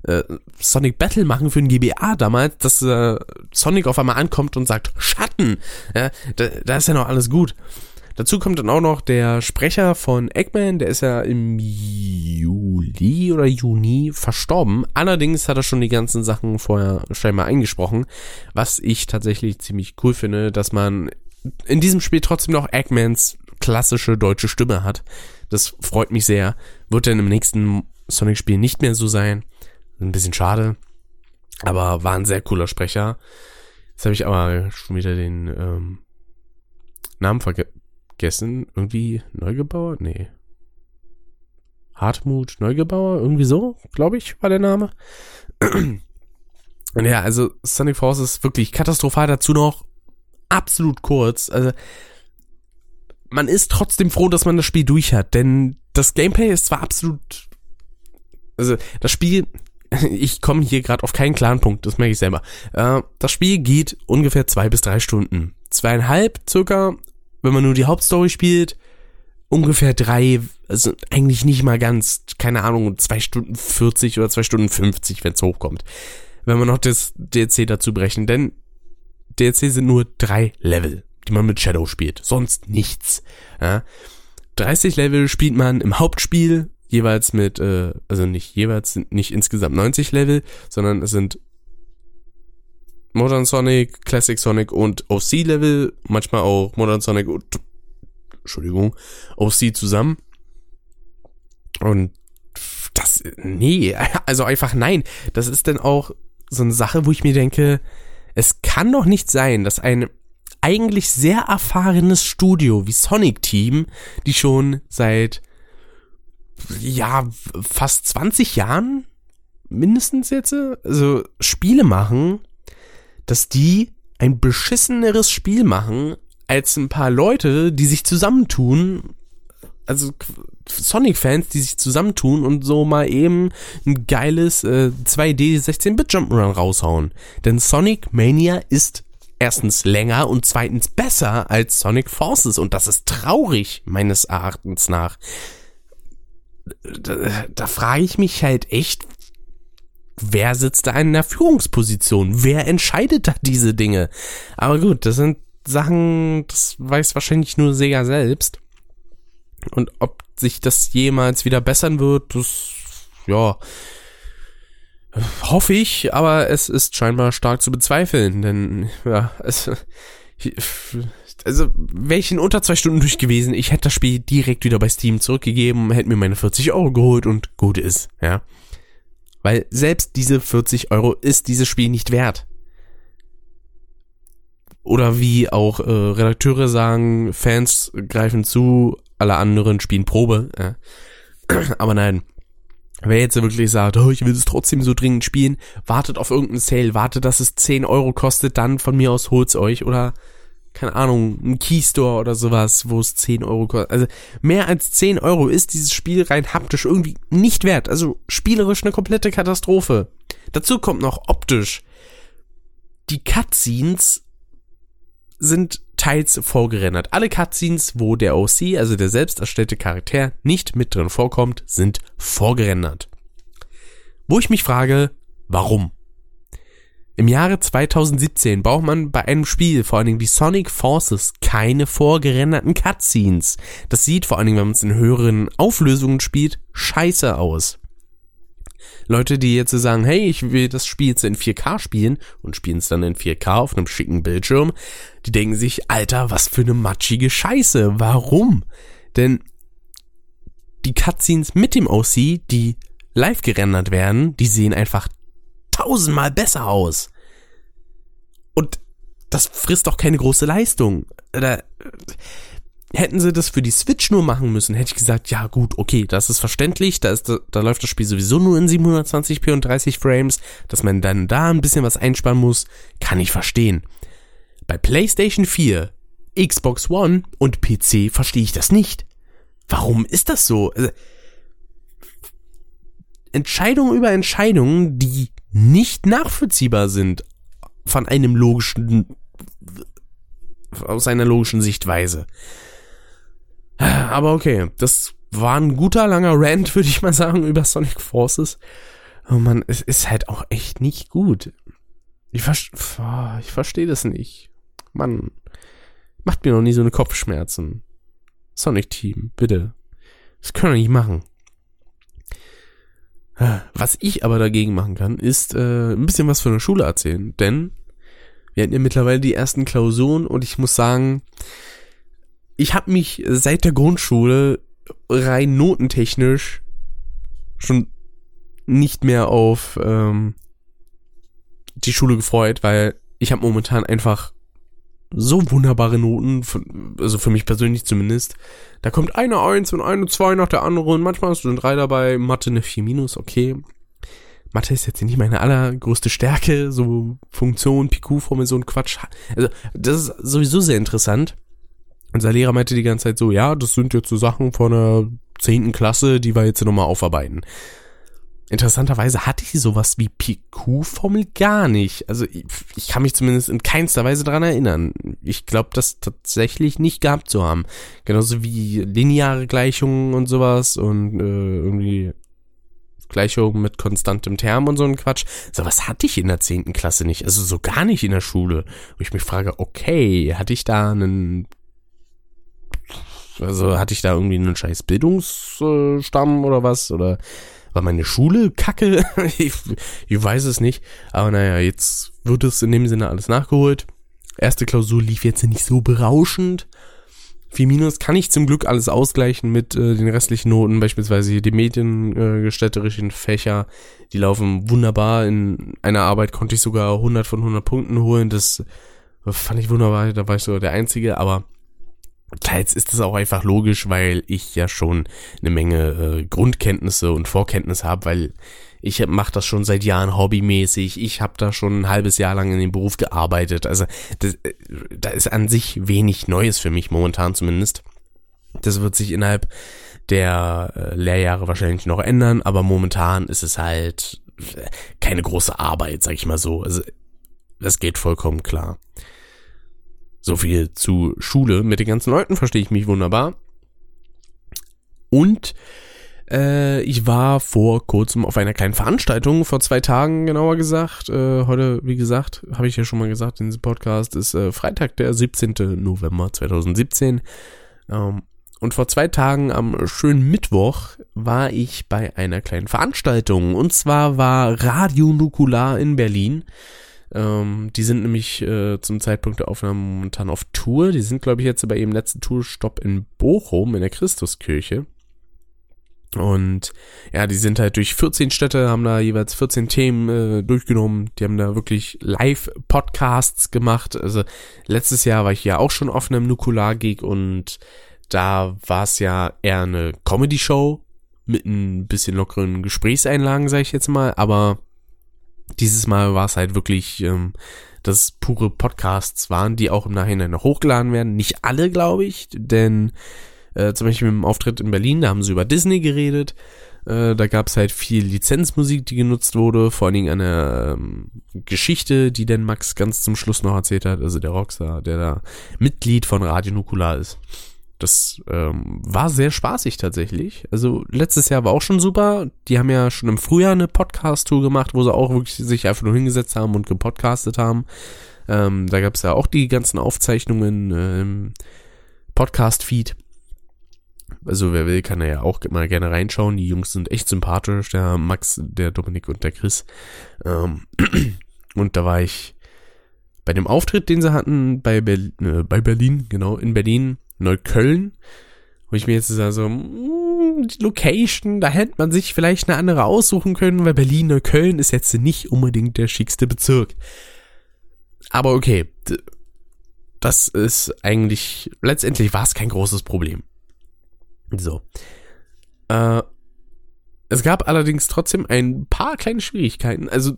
Speaker 2: äh, Sonic Battle machen für ein GBA damals, dass äh, Sonic auf einmal ankommt und sagt Schatten, ja, da, da ist ja noch alles gut. Dazu kommt dann auch noch der Sprecher von Eggman, der ist ja im Juli oder Juni verstorben. Allerdings hat er schon die ganzen Sachen vorher scheinbar eingesprochen, was ich tatsächlich ziemlich cool finde, dass man in diesem Spiel trotzdem noch Eggmans klassische deutsche Stimme hat. Das freut mich sehr. Wird dann im nächsten Sonic-Spiel nicht mehr so sein. Ein bisschen schade. Aber war ein sehr cooler Sprecher. Jetzt habe ich aber schon wieder den ähm, Namen vergessen vergessen. Irgendwie Neugebauer? Nee. Hartmut Neugebauer? Irgendwie so, glaube ich, war der Name. ja, also Sonic Force ist wirklich katastrophal. Dazu noch absolut kurz. Also man ist trotzdem froh, dass man das Spiel durch hat, denn das Gameplay ist zwar absolut, also das Spiel, ich komme hier gerade auf keinen klaren Punkt, das merke ich selber. Äh, das Spiel geht ungefähr zwei bis drei Stunden, zweieinhalb circa wenn man nur die Hauptstory spielt, ungefähr drei, also eigentlich nicht mal ganz, keine Ahnung, zwei Stunden 40 oder zwei Stunden 50, wenn es hochkommt. Wenn wir noch das DLC dazu brechen, denn DLC sind nur drei Level, die man mit Shadow spielt, sonst nichts. Ja. 30 Level spielt man im Hauptspiel, jeweils mit, äh, also nicht jeweils, sind nicht insgesamt 90 Level, sondern es sind Modern Sonic, Classic Sonic und OC Level, manchmal auch Modern Sonic und Entschuldigung, OC zusammen. Und das, nee, also einfach nein. Das ist dann auch so eine Sache, wo ich mir denke, es kann doch nicht sein, dass ein eigentlich sehr erfahrenes Studio wie Sonic Team, die schon seit ja fast 20 Jahren mindestens jetzt also Spiele machen, dass die ein beschisseneres Spiel machen als ein paar Leute, die sich zusammentun, also Sonic-Fans, die sich zusammentun und so mal eben ein geiles äh, 2D 16-Bit Jump'n'Run raushauen. Denn Sonic Mania ist erstens länger und zweitens besser als Sonic Forces und das ist traurig meines Erachtens nach. Da, da frage ich mich halt echt, wer sitzt da in der Führungsposition? Wer entscheidet da diese Dinge? Aber gut, das sind Sachen, das weiß wahrscheinlich nur Sega selbst. Und ob sich das jemals wieder bessern wird, das, ja, hoffe ich, aber es ist scheinbar stark zu bezweifeln, denn, ja, es, also, wäre ich in unter zwei Stunden durch gewesen, ich hätte das Spiel direkt wieder bei Steam zurückgegeben, hätte mir meine 40 Euro geholt und gut ist, ja. Weil selbst diese 40 Euro ist dieses Spiel nicht wert. Oder wie auch äh, Redakteure sagen, Fans greifen zu, alle anderen spielen Probe. Ja. Aber nein, wer jetzt wirklich sagt, oh, ich will es trotzdem so dringend spielen, wartet auf irgendeinen Sale, wartet, dass es 10 Euro kostet, dann von mir aus holt's euch. Oder, keine Ahnung, ein Keystore oder sowas, wo es 10 Euro kostet. Also mehr als 10 Euro ist dieses Spiel rein haptisch irgendwie nicht wert. Also spielerisch eine komplette Katastrophe. Dazu kommt noch optisch. Die Cutscenes sind teils vorgerendert. Alle Cutscenes, wo der OC, also der selbst erstellte Charakter, nicht mit drin vorkommt, sind vorgerendert. Wo ich mich frage, warum? Im Jahre 2017 braucht man bei einem Spiel, vor allen Dingen wie Sonic Forces, keine vorgerenderten Cutscenes. Das sieht vor allen Dingen, wenn man es in höheren Auflösungen spielt, scheiße aus. Leute, die jetzt sagen, hey, ich will das Spiel jetzt in 4K spielen und spielen es dann in 4K auf einem schicken Bildschirm, die denken sich, Alter, was für eine matschige Scheiße. Warum? Denn die Cutscenes mit dem OC, die live gerendert werden, die sehen einfach tausendmal besser aus. Und das frisst doch keine große Leistung. Oder, Hätten sie das für die Switch nur machen müssen, hätte ich gesagt, ja gut, okay, das ist verständlich, da, ist, da läuft das Spiel sowieso nur in 720p und 30 Frames, dass man dann da ein bisschen was einsparen muss, kann ich verstehen. Bei PlayStation 4, Xbox One und PC verstehe ich das nicht. Warum ist das so? Also, Entscheidungen über Entscheidungen, die nicht nachvollziehbar sind von einem logischen, aus einer logischen Sichtweise. Aber okay, das war ein guter langer Rant, würde ich mal sagen, über Sonic Forces. Oh man, es ist halt auch echt nicht gut. Ich, ver ich verstehe das nicht. Mann, macht mir noch nie so eine Kopfschmerzen. Sonic Team, bitte. Das können wir nicht machen. Was ich aber dagegen machen kann, ist äh, ein bisschen was von der Schule erzählen. Denn wir hatten ja mittlerweile die ersten Klausuren und ich muss sagen, ich habe mich seit der Grundschule rein notentechnisch schon nicht mehr auf ähm, die Schule gefreut, weil ich habe momentan einfach so wunderbare Noten, also für mich persönlich zumindest. Da kommt eine Eins und eine Zwei nach der anderen. Manchmal hast du eine Drei dabei, Mathe eine Vier minus, okay. Mathe ist jetzt nicht meine allergrößte Stärke, so Funktion, PQ-Formel, so ein Quatsch. Also, das ist sowieso sehr interessant. Unser Lehrer meinte die ganze Zeit so, ja, das sind jetzt so Sachen von der zehnten Klasse, die wir jetzt nochmal aufarbeiten. Interessanterweise hatte ich sowas wie PQ-Formel gar nicht. Also ich, ich, kann mich zumindest in keinster Weise daran erinnern. ich glaube, das tatsächlich nicht gehabt zu haben. Genauso wie lineare Gleichungen und sowas und äh, irgendwie Gleichungen mit konstantem Term und so ein Quatsch. Sowas hatte ich in der zehnten Klasse nicht. Also so gar nicht in der Schule. Wo ich mich frage, okay, hatte ich da einen also hatte ich da irgendwie einen scheiß Bildungsstamm oder was? Oder war meine Schule kacke? ich, ich weiß es nicht. Aber naja, jetzt wird es in dem Sinne alles nachgeholt. Erste Klausur lief jetzt nicht so berauschend. 4 Minus kann ich zum Glück alles ausgleichen mit äh, den restlichen Noten, beispielsweise die mediengestalterischen äh, Fächer, die laufen wunderbar. In einer Arbeit konnte ich sogar 100 von 100 Punkten holen, das fand ich wunderbar, da war ich sogar der Einzige, aber Teils ist es auch einfach logisch, weil ich ja schon eine Menge äh, Grundkenntnisse und Vorkenntnisse habe, weil ich mache das schon seit Jahren hobbymäßig. Ich habe da schon ein halbes Jahr lang in dem Beruf gearbeitet. Also das, äh, da ist an sich wenig Neues für mich momentan zumindest. Das wird sich innerhalb der äh, Lehrjahre wahrscheinlich noch ändern, aber momentan ist es halt äh, keine große Arbeit, sag ich mal so. Also das geht vollkommen klar. So viel zu Schule. Mit den ganzen Leuten verstehe ich mich wunderbar. Und äh, ich war vor kurzem auf einer kleinen Veranstaltung, vor zwei Tagen genauer gesagt. Äh, heute, wie gesagt, habe ich ja schon mal gesagt, in diesem Podcast ist äh, Freitag, der 17. November 2017. Ähm, und vor zwei Tagen am schönen Mittwoch war ich bei einer kleinen Veranstaltung. Und zwar war Radio Nukular in Berlin. Ähm, die sind nämlich äh, zum Zeitpunkt der Aufnahme momentan auf Tour. Die sind, glaube ich, jetzt bei ihrem letzten Tourstopp in Bochum in der Christuskirche. Und ja, die sind halt durch 14 Städte, haben da jeweils 14 Themen äh, durchgenommen. Die haben da wirklich Live-Podcasts gemacht. Also letztes Jahr war ich ja auch schon auf einem Nukular-Gig und da war es ja eher eine Comedy-Show mit ein bisschen lockeren Gesprächseinlagen, sage ich jetzt mal. Aber dieses Mal war es halt wirklich, ähm, dass pure Podcasts waren, die auch im Nachhinein noch hochgeladen werden. Nicht alle, glaube ich, denn äh, zum Beispiel mit dem Auftritt in Berlin, da haben sie über Disney geredet. Äh, da gab es halt viel Lizenzmusik, die genutzt wurde, vor allen Dingen eine ähm, Geschichte, die denn Max ganz zum Schluss noch erzählt hat, also der Rockstar, der da Mitglied von Radio Nukular ist. Das ähm, war sehr spaßig tatsächlich. Also letztes Jahr war auch schon super. Die haben ja schon im Frühjahr eine Podcast-Tour gemacht, wo sie auch wirklich sich einfach nur hingesetzt haben und gepodcastet haben. Ähm, da gab es ja auch die ganzen Aufzeichnungen äh, im Podcast-Feed. Also wer will, kann ja auch mal gerne reinschauen. Die Jungs sind echt sympathisch, der Max, der Dominik und der Chris. Ähm, und da war ich bei dem Auftritt, den sie hatten bei, Ber äh, bei Berlin, genau, in Berlin, Neukölln, wo ich mir jetzt so, also, die Location, da hätte man sich vielleicht eine andere aussuchen können, weil Berlin, Neukölln ist jetzt nicht unbedingt der schickste Bezirk. Aber okay, das ist eigentlich, letztendlich war es kein großes Problem. So. Äh, es gab allerdings trotzdem ein paar kleine Schwierigkeiten, also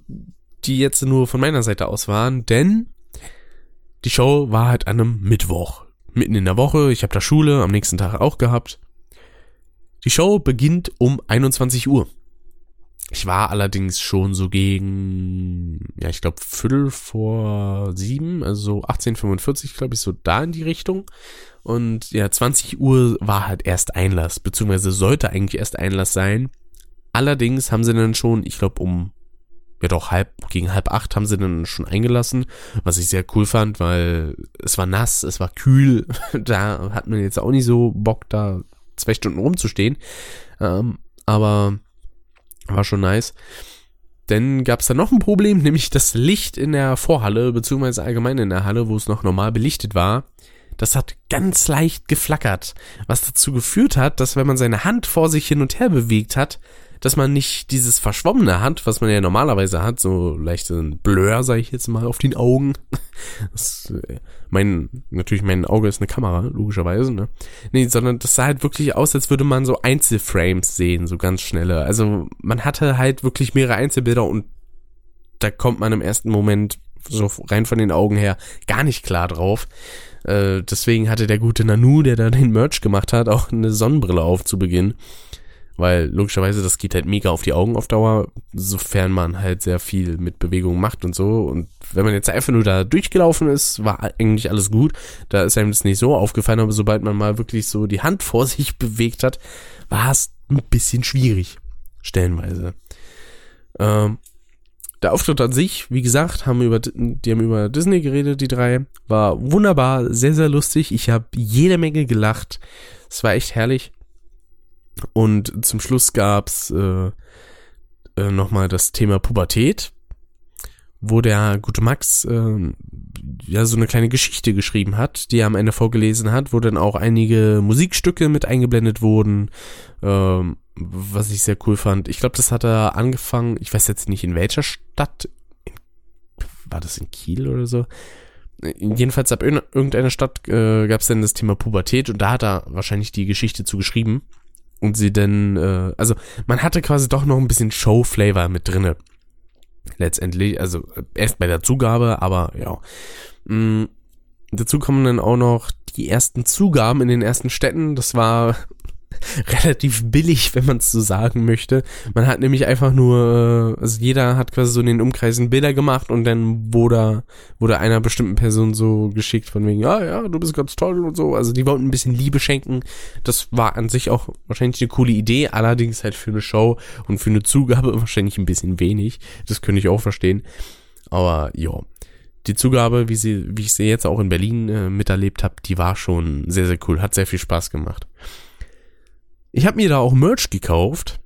Speaker 2: die jetzt nur von meiner Seite aus waren, denn die Show war halt an einem Mittwoch mitten in der Woche, ich habe da Schule, am nächsten Tag auch gehabt. Die Show beginnt um 21 Uhr. Ich war allerdings schon so gegen, ja, ich glaube, Viertel vor sieben, also 1845, glaube ich, so da in die Richtung. Und ja, 20 Uhr war halt erst Einlass, beziehungsweise sollte eigentlich erst Einlass sein. Allerdings haben sie dann schon, ich glaube, um ja doch halb, gegen halb acht haben sie dann schon eingelassen, was ich sehr cool fand, weil es war nass, es war kühl, da hat man jetzt auch nicht so Bock, da zwei Stunden rumzustehen, ähm, aber war schon nice. Denn gab es da noch ein Problem, nämlich das Licht in der Vorhalle, beziehungsweise allgemein in der Halle, wo es noch normal belichtet war, das hat ganz leicht geflackert, was dazu geführt hat, dass wenn man seine Hand vor sich hin und her bewegt hat, dass man nicht dieses Verschwommene hat, was man ja normalerweise hat, so leichten Blur, sage ich jetzt mal, auf den Augen. Das, äh, mein, natürlich, mein Auge ist eine Kamera, logischerweise, ne? Nee, sondern das sah halt wirklich aus, als würde man so Einzelframes sehen, so ganz schnelle. Also man hatte halt wirklich mehrere Einzelbilder und da kommt man im ersten Moment so rein von den Augen her gar nicht klar drauf. Äh, deswegen hatte der gute Nanu, der da den Merch gemacht hat, auch eine Sonnenbrille auf zu Beginn weil logischerweise das geht halt mega auf die Augen auf Dauer, sofern man halt sehr viel mit Bewegung macht und so. Und wenn man jetzt einfach nur da durchgelaufen ist, war eigentlich alles gut. Da ist einem das nicht so aufgefallen, aber sobald man mal wirklich so die Hand vor sich bewegt hat, war es ein bisschen schwierig. Stellenweise. Ähm, der Auftritt an sich, wie gesagt, haben über, die haben über Disney geredet, die drei. War wunderbar, sehr, sehr lustig. Ich habe jede Menge gelacht. Es war echt herrlich. Und zum Schluss gab's äh, äh, nochmal das Thema Pubertät, wo der gute Max äh, ja so eine kleine Geschichte geschrieben hat, die er am Ende vorgelesen hat, wo dann auch einige Musikstücke mit eingeblendet wurden. Ähm, was ich sehr cool fand. Ich glaube, das hat er angefangen, ich weiß jetzt nicht in welcher Stadt, in, war das in Kiel oder so? Jedenfalls ab irgendeiner Stadt äh, gab es dann das Thema Pubertät und da hat er wahrscheinlich die Geschichte zu geschrieben. Und sie dann, äh, also man hatte quasi doch noch ein bisschen Show-Flavor mit drinne. Letztendlich, also erst bei der Zugabe, aber ja. Mhm. Dazu kommen dann auch noch die ersten Zugaben in den ersten Städten. Das war relativ billig, wenn man es so sagen möchte. Man hat nämlich einfach nur, äh, also jeder hat quasi so in den Umkreisen Bilder gemacht und dann wurde, wurde einer bestimmten Person so geschickt von wegen, ja, ja, du bist ganz toll und so. Also die wollten ein bisschen Liebe schenken. Das war an sich auch wahrscheinlich eine coole Idee, allerdings halt für eine Show und für eine Zugabe wahrscheinlich ein bisschen wenig. Das könnte ich auch verstehen. Aber ja, die Zugabe, wie sie, wie ich sie jetzt auch in Berlin äh, miterlebt habe, die war schon sehr, sehr cool. Hat sehr viel Spaß gemacht. Ich habe mir da auch Merch gekauft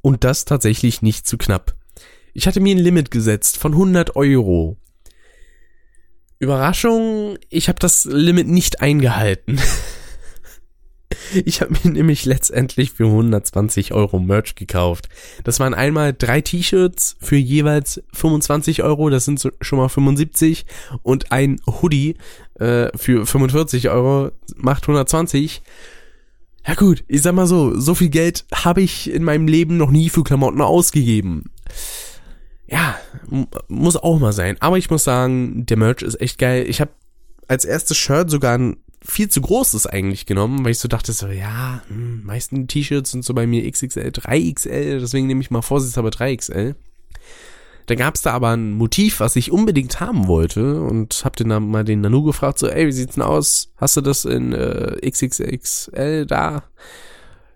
Speaker 2: und das tatsächlich nicht zu knapp. Ich hatte mir ein Limit gesetzt von 100 Euro. Überraschung, ich habe das Limit nicht eingehalten. Ich habe mir nämlich letztendlich für 120 Euro Merch gekauft. Das waren einmal drei T-Shirts für jeweils 25 Euro, das sind schon mal 75 und ein Hoodie äh, für 45 Euro macht 120. Ja gut, ich sag mal so, so viel Geld habe ich in meinem Leben noch nie für Klamotten ausgegeben. Ja, muss auch mal sein. Aber ich muss sagen, der Merch ist echt geil. Ich habe als erstes Shirt sogar ein viel zu großes eigentlich genommen, weil ich so dachte so, ja, hm, meisten T-Shirts sind so bei mir XXL, 3XL, deswegen nehme ich mal vorsichtshalber 3XL. Da gab's da aber ein Motiv, was ich unbedingt haben wollte und hab den dann mal den Nanu gefragt, so, ey, wie sieht's denn aus? Hast du das in äh, XXXL da?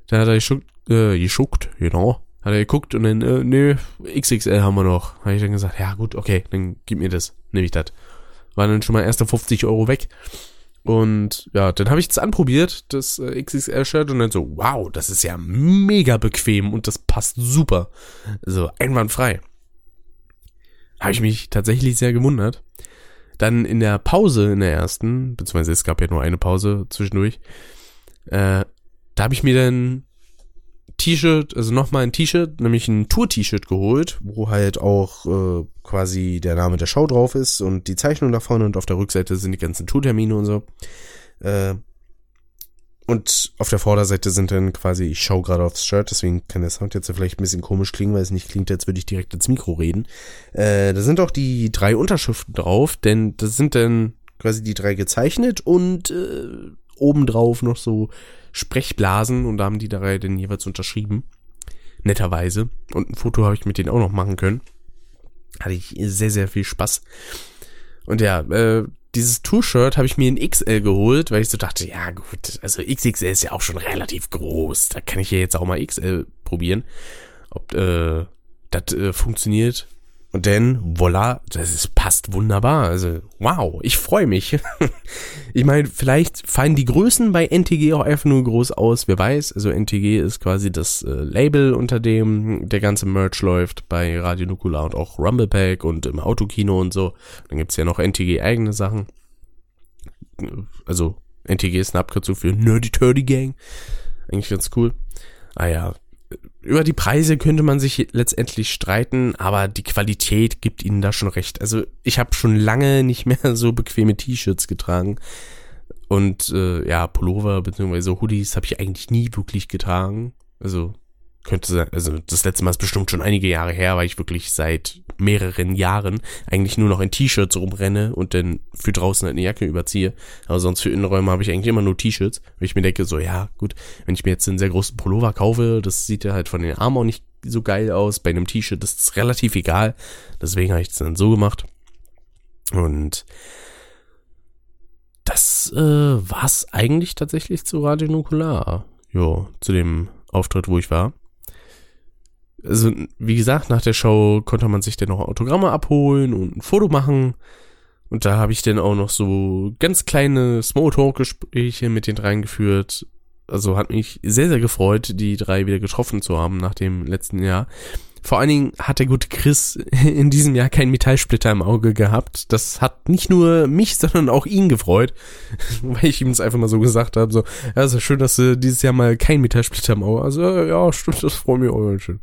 Speaker 2: Da hat er geschuckt, äh, geschuckt, genau. Hat er geguckt und dann, äh, nö, XXL haben wir noch. Habe ich dann gesagt, ja gut, okay, dann gib mir das, nehme ich das. Waren dann schon mal erste 50 Euro weg. Und ja, dann habe ich das anprobiert, das äh, XXL-Shirt, und dann so, wow, das ist ja mega bequem und das passt super. Also einwandfrei. Habe ich mich tatsächlich sehr gewundert. Dann in der Pause, in der ersten, beziehungsweise es gab ja nur eine Pause zwischendurch, äh, da habe ich mir dann T-Shirt, also nochmal ein T-Shirt, nämlich ein Tour-T-Shirt geholt, wo halt auch äh, quasi der Name der Show drauf ist und die Zeichnung da vorne und auf der Rückseite sind die ganzen Tourtermine und so. Äh, und auf der Vorderseite sind dann quasi, ich schaue gerade aufs Shirt, deswegen kann der Sound jetzt vielleicht ein bisschen komisch klingen, weil es nicht klingt, als würde ich direkt ins Mikro reden. Äh, da sind auch die drei Unterschriften drauf, denn das sind dann quasi die drei gezeichnet und äh, obendrauf noch so Sprechblasen und da haben die drei dann jeweils unterschrieben. Netterweise. Und ein Foto habe ich mit denen auch noch machen können. Hatte ich sehr, sehr viel Spaß. Und ja, äh, dieses Tour-Shirt habe ich mir in XL geholt, weil ich so dachte, ja gut, also XXL ist ja auch schon relativ groß. Da kann ich ja jetzt auch mal XL probieren, ob äh, das äh, funktioniert. Und dann, voila, das ist, passt wunderbar. Also, wow, ich freue mich. ich meine, vielleicht fallen die Größen bei NTG auch einfach nur groß aus, wer weiß. Also NTG ist quasi das äh, Label, unter dem der ganze Merch läuft bei Radio Nukula und auch Rumblepack und im Autokino und so. Dann gibt's ja noch NTG eigene Sachen. Also, NTG ist eine Abkürzung für Nerdy Turdy Gang. Eigentlich ganz cool. Ah ja, über die Preise könnte man sich letztendlich streiten, aber die Qualität gibt ihnen da schon recht. Also ich habe schon lange nicht mehr so bequeme T-Shirts getragen. Und äh, ja, Pullover bzw. Hoodies habe ich eigentlich nie wirklich getragen. Also könnte sein, also das letzte Mal ist bestimmt schon einige Jahre her, weil ich wirklich seit mehreren Jahren eigentlich nur noch in T-Shirts rumrenne und dann für draußen halt eine Jacke überziehe. Aber sonst für Innenräume habe ich eigentlich immer nur T-Shirts, weil ich mir denke, so ja, gut, wenn ich mir jetzt einen sehr großen Pullover kaufe, das sieht ja halt von den Armen auch nicht so geil aus. Bei einem T-Shirt ist es relativ egal. Deswegen habe ich es dann so gemacht. Und das äh, war es eigentlich tatsächlich zu Radio Nukular. Jo, zu dem Auftritt, wo ich war. Also, wie gesagt, nach der Show konnte man sich dann noch Autogramme abholen und ein Foto machen. Und da habe ich dann auch noch so ganz kleine Smalltalk-Gespräche mit den dreien geführt. Also hat mich sehr, sehr gefreut, die drei wieder getroffen zu haben nach dem letzten Jahr. Vor allen Dingen hat der gute Chris in diesem Jahr keinen Metallsplitter im Auge gehabt. Das hat nicht nur mich, sondern auch ihn gefreut, weil ich ihm das einfach mal so gesagt habe. So, ja, ist ja schön, dass du dieses Jahr mal keinen Metallsplitter im Auge hast. Also, ja, stimmt, das freut mich auch schön.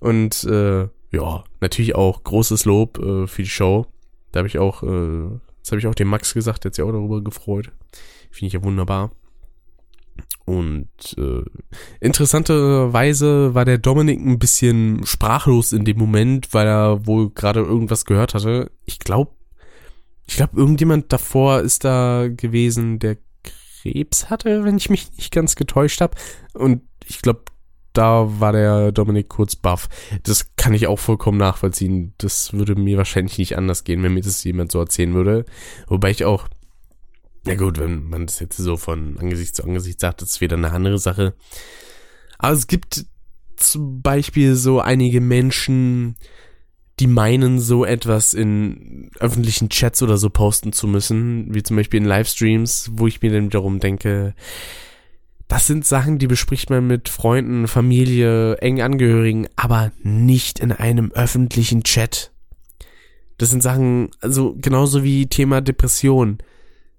Speaker 2: Und äh, ja, natürlich auch großes Lob äh, für die Show. Da habe ich auch, äh, das habe ich auch dem Max gesagt, der hat sich auch darüber gefreut. Finde ich ja wunderbar. Und äh, interessanterweise war der Dominik ein bisschen sprachlos in dem Moment, weil er wohl gerade irgendwas gehört hatte. Ich glaube, ich glaube, irgendjemand davor ist da gewesen, der Krebs hatte, wenn ich mich nicht ganz getäuscht habe. Und ich glaube, da war der Dominik kurz baff. Das kann ich auch vollkommen nachvollziehen. Das würde mir wahrscheinlich nicht anders gehen, wenn mir das jemand so erzählen würde. Wobei ich auch ja gut, wenn man das jetzt so von Angesicht zu Angesicht sagt, das ist wieder eine andere Sache. Aber es gibt zum Beispiel so einige Menschen, die meinen, so etwas in öffentlichen Chats oder so posten zu müssen, wie zum Beispiel in Livestreams, wo ich mir dann wiederum denke, das sind Sachen, die bespricht man mit Freunden, Familie, engen Angehörigen, aber nicht in einem öffentlichen Chat. Das sind Sachen, also genauso wie Thema Depression.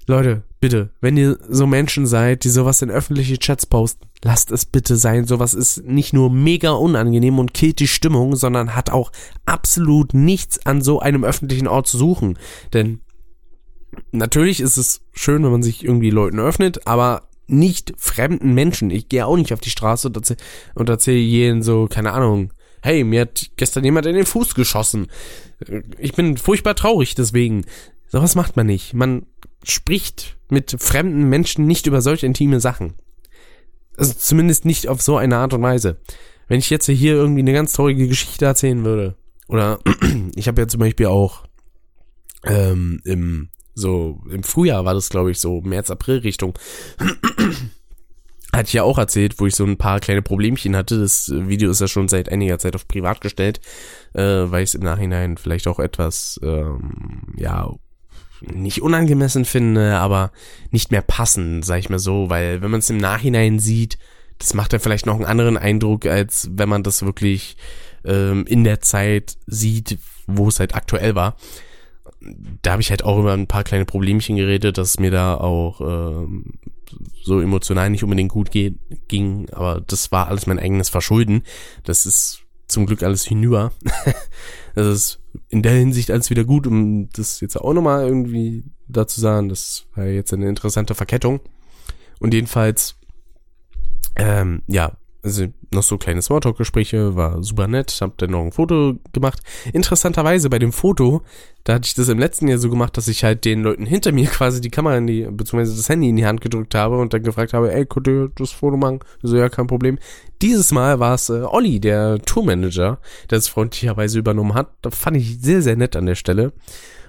Speaker 2: Leute, bitte, wenn ihr so Menschen seid, die sowas in öffentliche Chats posten, lasst es bitte sein. Sowas ist nicht nur mega unangenehm und killt die Stimmung, sondern hat auch absolut nichts an so einem öffentlichen Ort zu suchen. Denn natürlich ist es schön, wenn man sich irgendwie Leuten öffnet, aber nicht fremden Menschen. Ich gehe auch nicht auf die Straße und erzähle und erzähl jenen so, keine Ahnung, hey, mir hat gestern jemand in den Fuß geschossen. Ich bin furchtbar traurig deswegen. Sowas macht man nicht. Man spricht mit fremden Menschen nicht über solch intime Sachen. Also zumindest nicht auf so eine Art und Weise. Wenn ich jetzt hier irgendwie eine ganz traurige Geschichte erzählen würde, oder ich habe ja zum Beispiel auch ähm, im so im Frühjahr war das glaube ich so März April Richtung hatte ich ja auch erzählt, wo ich so ein paar kleine Problemchen hatte. Das Video ist ja schon seit einiger Zeit auf privat gestellt, äh, weil ich es im Nachhinein vielleicht auch etwas ähm, ja nicht unangemessen finde, aber nicht mehr passend, sag ich mal so, weil wenn man es im Nachhinein sieht, das macht dann vielleicht noch einen anderen Eindruck, als wenn man das wirklich ähm, in der Zeit sieht, wo es halt aktuell war. Da habe ich halt auch über ein paar kleine Problemchen geredet, dass mir da auch ähm, so emotional nicht unbedingt gut geht, ging, aber das war alles mein eigenes Verschulden. Das ist zum Glück alles hinüber. das ist in der Hinsicht alles wieder gut, um das jetzt auch nochmal irgendwie dazu sagen. Das war jetzt eine interessante Verkettung. Und jedenfalls, ähm, ja, also noch so kleine Smalltalk-Gespräche, war super nett, hab dann noch ein Foto gemacht. Interessanterweise bei dem Foto, da hatte ich das im letzten Jahr so gemacht, dass ich halt den Leuten hinter mir quasi die Kamera in die, beziehungsweise das Handy in die Hand gedrückt habe und dann gefragt habe, ey, könnt ihr das Foto machen? So, ja, kein Problem. Dieses Mal war es äh, Olli, der Tourmanager, der es freundlicherweise übernommen hat. Da fand ich sehr, sehr nett an der Stelle.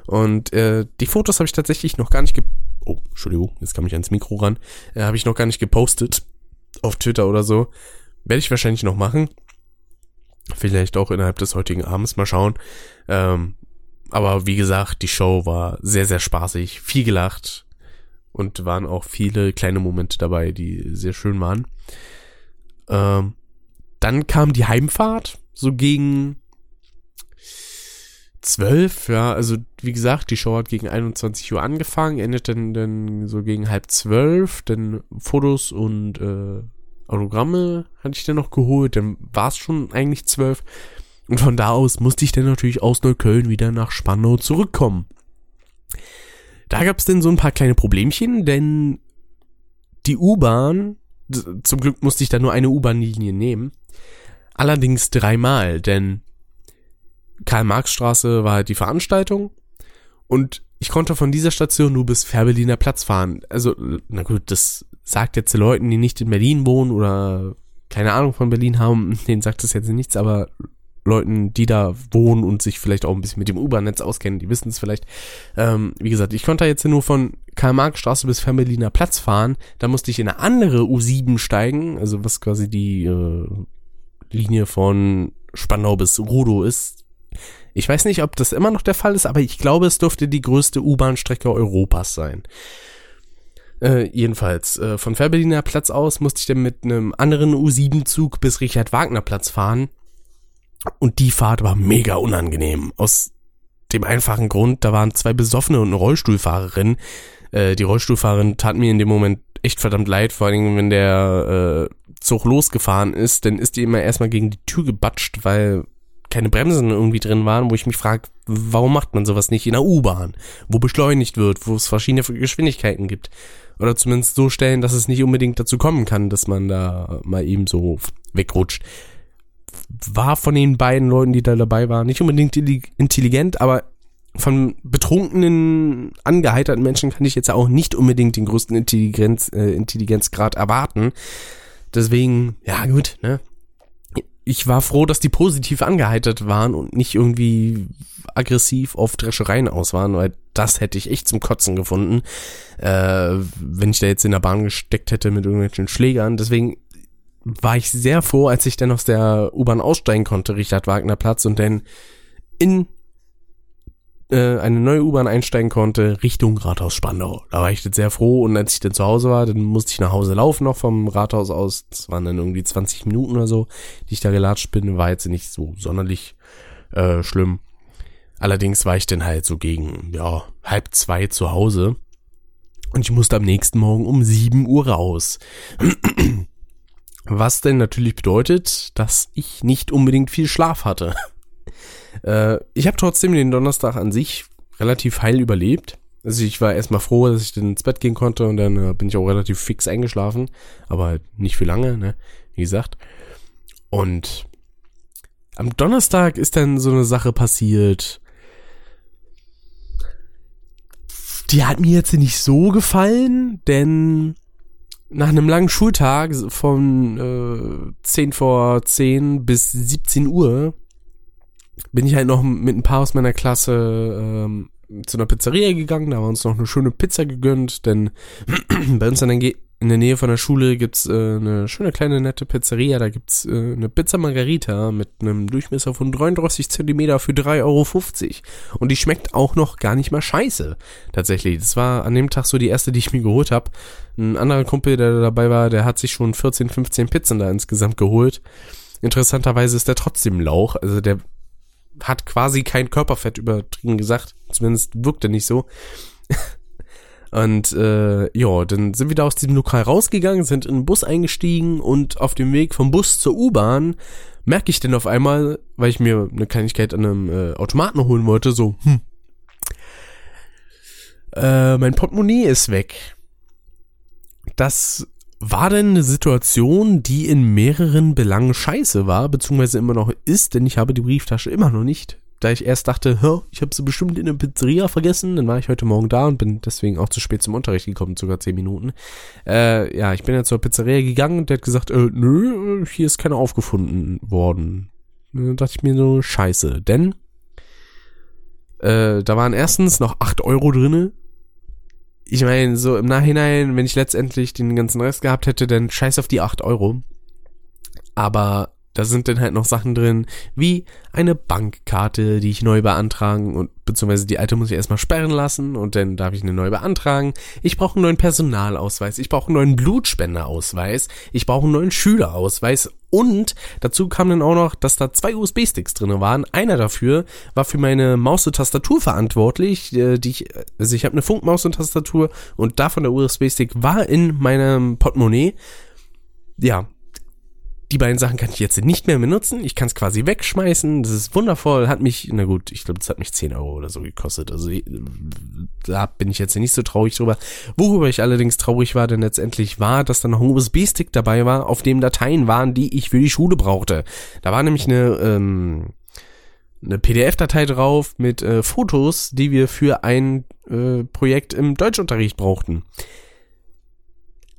Speaker 2: Und äh, die Fotos habe ich tatsächlich noch gar nicht ge... Oh, Entschuldigung, jetzt kam ich ans Mikro ran. Äh, habe ich noch gar nicht gepostet auf Twitter oder so. Werde ich wahrscheinlich noch machen. Vielleicht auch innerhalb des heutigen Abends. Mal schauen. Ähm, aber wie gesagt, die Show war sehr, sehr spaßig, viel gelacht. Und waren auch viele kleine Momente dabei, die sehr schön waren. Ähm, dann kam die Heimfahrt, so gegen zwölf, ja, also wie gesagt, die Show hat gegen 21 Uhr angefangen, endet dann, dann so gegen halb zwölf, dann Fotos und äh, Autogramme hatte ich dann noch geholt, dann war es schon eigentlich zwölf. Und von da aus musste ich dann natürlich aus Neukölln wieder nach Spandau zurückkommen. Da gab es dann so ein paar kleine Problemchen, denn die U-Bahn zum Glück musste ich da nur eine U-Bahn-Linie nehmen. Allerdings dreimal, denn Karl-Marx-Straße war halt die Veranstaltung und ich konnte von dieser Station nur bis Fährberliner Platz fahren. Also, na gut, das sagt jetzt Leuten, die nicht in Berlin wohnen oder keine Ahnung von Berlin haben, denen sagt das jetzt nichts, aber Leuten, die da wohnen und sich vielleicht auch ein bisschen mit dem U-Bahn-Netz auskennen, die wissen es vielleicht. Ähm, wie gesagt, ich konnte jetzt nur von Karl-Marx-Straße bis Fernberliner Platz fahren. Da musste ich in eine andere U7 steigen, also was quasi die äh, Linie von Spandau bis Rudow ist. Ich weiß nicht, ob das immer noch der Fall ist, aber ich glaube, es dürfte die größte U-Bahn-Strecke Europas sein. Äh, jedenfalls, äh, von Fährberliner Platz aus musste ich dann mit einem anderen U7-Zug bis Richard-Wagner-Platz fahren. Und die Fahrt war mega unangenehm. Aus dem einfachen Grund, da waren zwei Besoffene und eine Rollstuhlfahrerin. Äh, die Rollstuhlfahrerin tat mir in dem Moment echt verdammt leid, vor allem wenn der äh, Zug losgefahren ist, dann ist die immer erstmal gegen die Tür gebatscht, weil keine Bremsen irgendwie drin waren, wo ich mich frage, warum macht man sowas nicht in der U-Bahn, wo beschleunigt wird, wo es verschiedene Geschwindigkeiten gibt. Oder zumindest so stellen, dass es nicht unbedingt dazu kommen kann, dass man da mal eben so wegrutscht. War von den beiden Leuten, die da dabei waren, nicht unbedingt intelligent, aber von betrunkenen, angeheiterten Menschen kann ich jetzt auch nicht unbedingt den größten Intelligenz, äh, Intelligenzgrad erwarten. Deswegen, ja gut, ne? Ich war froh, dass die positiv angeheitert waren und nicht irgendwie aggressiv auf Dreschereien aus waren, weil das hätte ich echt zum Kotzen gefunden, äh, wenn ich da jetzt in der Bahn gesteckt hätte mit irgendwelchen Schlägern. Deswegen war ich sehr froh, als ich dann aus der U-Bahn aussteigen konnte, Richard Wagner Platz, und dann in äh, eine neue U-Bahn einsteigen konnte, Richtung Rathaus Spandau. Da war ich jetzt sehr froh und als ich dann zu Hause war, dann musste ich nach Hause laufen noch vom Rathaus aus. Das waren dann irgendwie 20 Minuten oder so, die ich da gelatscht bin. War jetzt nicht so sonderlich äh, schlimm. Allerdings war ich dann halt so gegen, ja, halb zwei zu Hause. Und ich musste am nächsten Morgen um 7 Uhr raus. Was denn natürlich bedeutet, dass ich nicht unbedingt viel Schlaf hatte. Äh, ich habe trotzdem den Donnerstag an sich relativ heil überlebt. Also ich war erstmal froh, dass ich dann ins Bett gehen konnte und dann äh, bin ich auch relativ fix eingeschlafen, aber halt nicht für lange, ne? Wie gesagt. Und am Donnerstag ist dann so eine Sache passiert. Die hat mir jetzt nicht so gefallen, denn nach einem langen Schultag von äh, 10 vor 10 bis 17 Uhr bin ich halt noch mit ein paar aus meiner Klasse ähm, zu einer Pizzeria gegangen, da haben wir uns noch eine schöne Pizza gegönnt, denn bei uns in der, Nähe von der Schule gibt's äh, eine schöne kleine nette Pizzeria, da gibt's äh, eine Pizza Margarita mit einem Durchmesser von 33 Zentimeter für 3,50 Euro. Und die schmeckt auch noch gar nicht mal scheiße, tatsächlich. Das war an dem Tag so die erste, die ich mir geholt habe. Ein anderer Kumpel, der dabei war, der hat sich schon 14, 15 Pizzen da insgesamt geholt. Interessanterweise ist der trotzdem Lauch, also der hat quasi kein Körperfett übertrieben gesagt. Zumindest wirkt er nicht so. Und äh, ja, dann sind wir da aus diesem Lokal rausgegangen, sind in den Bus eingestiegen und auf dem Weg vom Bus zur U-Bahn merke ich dann auf einmal, weil ich mir eine Kleinigkeit an einem äh, Automaten holen wollte, so, hm, äh, mein Portemonnaie ist weg. Das war denn eine Situation, die in mehreren Belangen scheiße war, beziehungsweise immer noch ist, denn ich habe die Brieftasche immer noch nicht. Da ich erst dachte, ich habe sie bestimmt in der Pizzeria vergessen, dann war ich heute Morgen da und bin deswegen auch zu spät zum Unterricht gekommen, sogar zehn Minuten. Äh, ja, ich bin ja zur Pizzeria gegangen und der hat gesagt, äh, nö, hier ist keine aufgefunden worden. Dann dachte ich mir so, scheiße, denn äh, da waren erstens noch acht Euro drinne ich meine, so im Nachhinein, wenn ich letztendlich den ganzen Rest gehabt hätte, dann scheiß auf die 8 Euro. Aber da sind dann halt noch Sachen drin, wie eine Bankkarte, die ich neu beantragen und beziehungsweise die alte muss ich erstmal sperren lassen und dann darf ich eine neu beantragen. Ich brauche einen neuen Personalausweis, ich brauche einen neuen Blutspenderausweis, ich brauche einen neuen Schülerausweis und dazu kam dann auch noch, dass da zwei USB-Sticks drin waren. Einer dafür war für meine Maus und Tastatur verantwortlich, äh, die ich, also ich habe eine Funkmaus und Tastatur und davon der USB-Stick war in meinem Portemonnaie. Ja, die beiden Sachen kann ich jetzt nicht mehr benutzen. Ich kann es quasi wegschmeißen. Das ist wundervoll. Hat mich, na gut, ich glaube, das hat mich 10 Euro oder so gekostet. Also da bin ich jetzt nicht so traurig drüber. Worüber ich allerdings traurig war, denn letztendlich war, dass da noch ein USB-Stick dabei war, auf dem Dateien waren, die ich für die Schule brauchte. Da war nämlich eine, ähm, eine PDF-Datei drauf mit äh, Fotos, die wir für ein äh, Projekt im Deutschunterricht brauchten.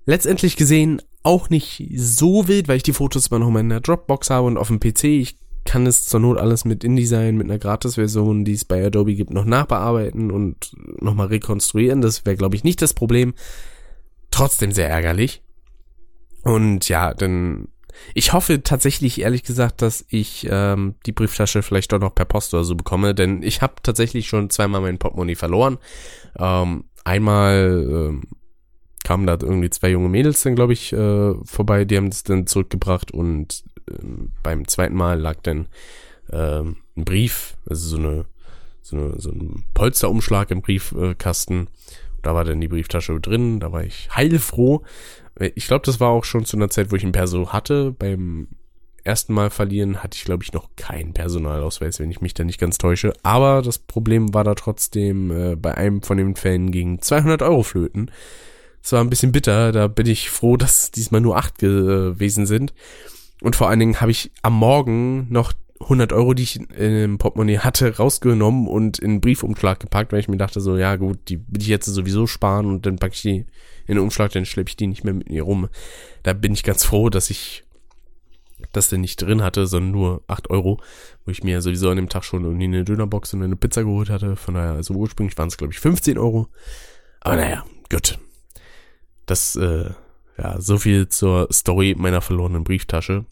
Speaker 2: Letztendlich gesehen auch nicht so wild, weil ich die Fotos immer noch mal in der Dropbox habe und auf dem PC. Ich kann es zur Not alles mit InDesign, mit einer Gratis-Version, die es bei Adobe gibt, noch nachbearbeiten und nochmal rekonstruieren. Das wäre, glaube ich, nicht das Problem. Trotzdem sehr ärgerlich. Und ja, dann ich hoffe tatsächlich, ehrlich gesagt, dass ich ähm, die Brieftasche vielleicht doch noch per Post oder so bekomme, denn ich habe tatsächlich schon zweimal mein Portemonnaie verloren. Ähm, einmal ähm, kamen da irgendwie zwei junge Mädels dann, glaube ich, äh, vorbei, die haben es dann zurückgebracht und äh, beim zweiten Mal lag dann äh, ein Brief, also so eine so, eine, so ein Polsterumschlag im Briefkasten. Da war dann die Brieftasche drin, da war ich heilfroh. Ich glaube, das war auch schon zu einer Zeit, wo ich ein Perso hatte. Beim ersten Mal verlieren hatte ich, glaube ich, noch keinen Personalausweis, wenn ich mich da nicht ganz täusche. Aber das Problem war da trotzdem, äh, bei einem von den Fällen gegen 200 Euro flöten. Es war ein bisschen bitter, da bin ich froh, dass diesmal nur acht gewesen sind. Und vor allen Dingen habe ich am Morgen noch 100 Euro, die ich im Portemonnaie hatte, rausgenommen und in einen Briefumschlag gepackt, weil ich mir dachte so, ja gut, die will ich jetzt sowieso sparen und dann packe ich die in den Umschlag, dann schleppe ich die nicht mehr mit mir rum. Da bin ich ganz froh, dass ich das denn nicht drin hatte, sondern nur 8 Euro, wo ich mir sowieso an dem Tag schon irgendwie eine Dönerbox und eine Pizza geholt hatte. Von daher, also ursprünglich waren es, glaube ich, 15 Euro. Aber naja, gut. Das, äh, ja, so viel zur Story meiner verlorenen Brieftasche.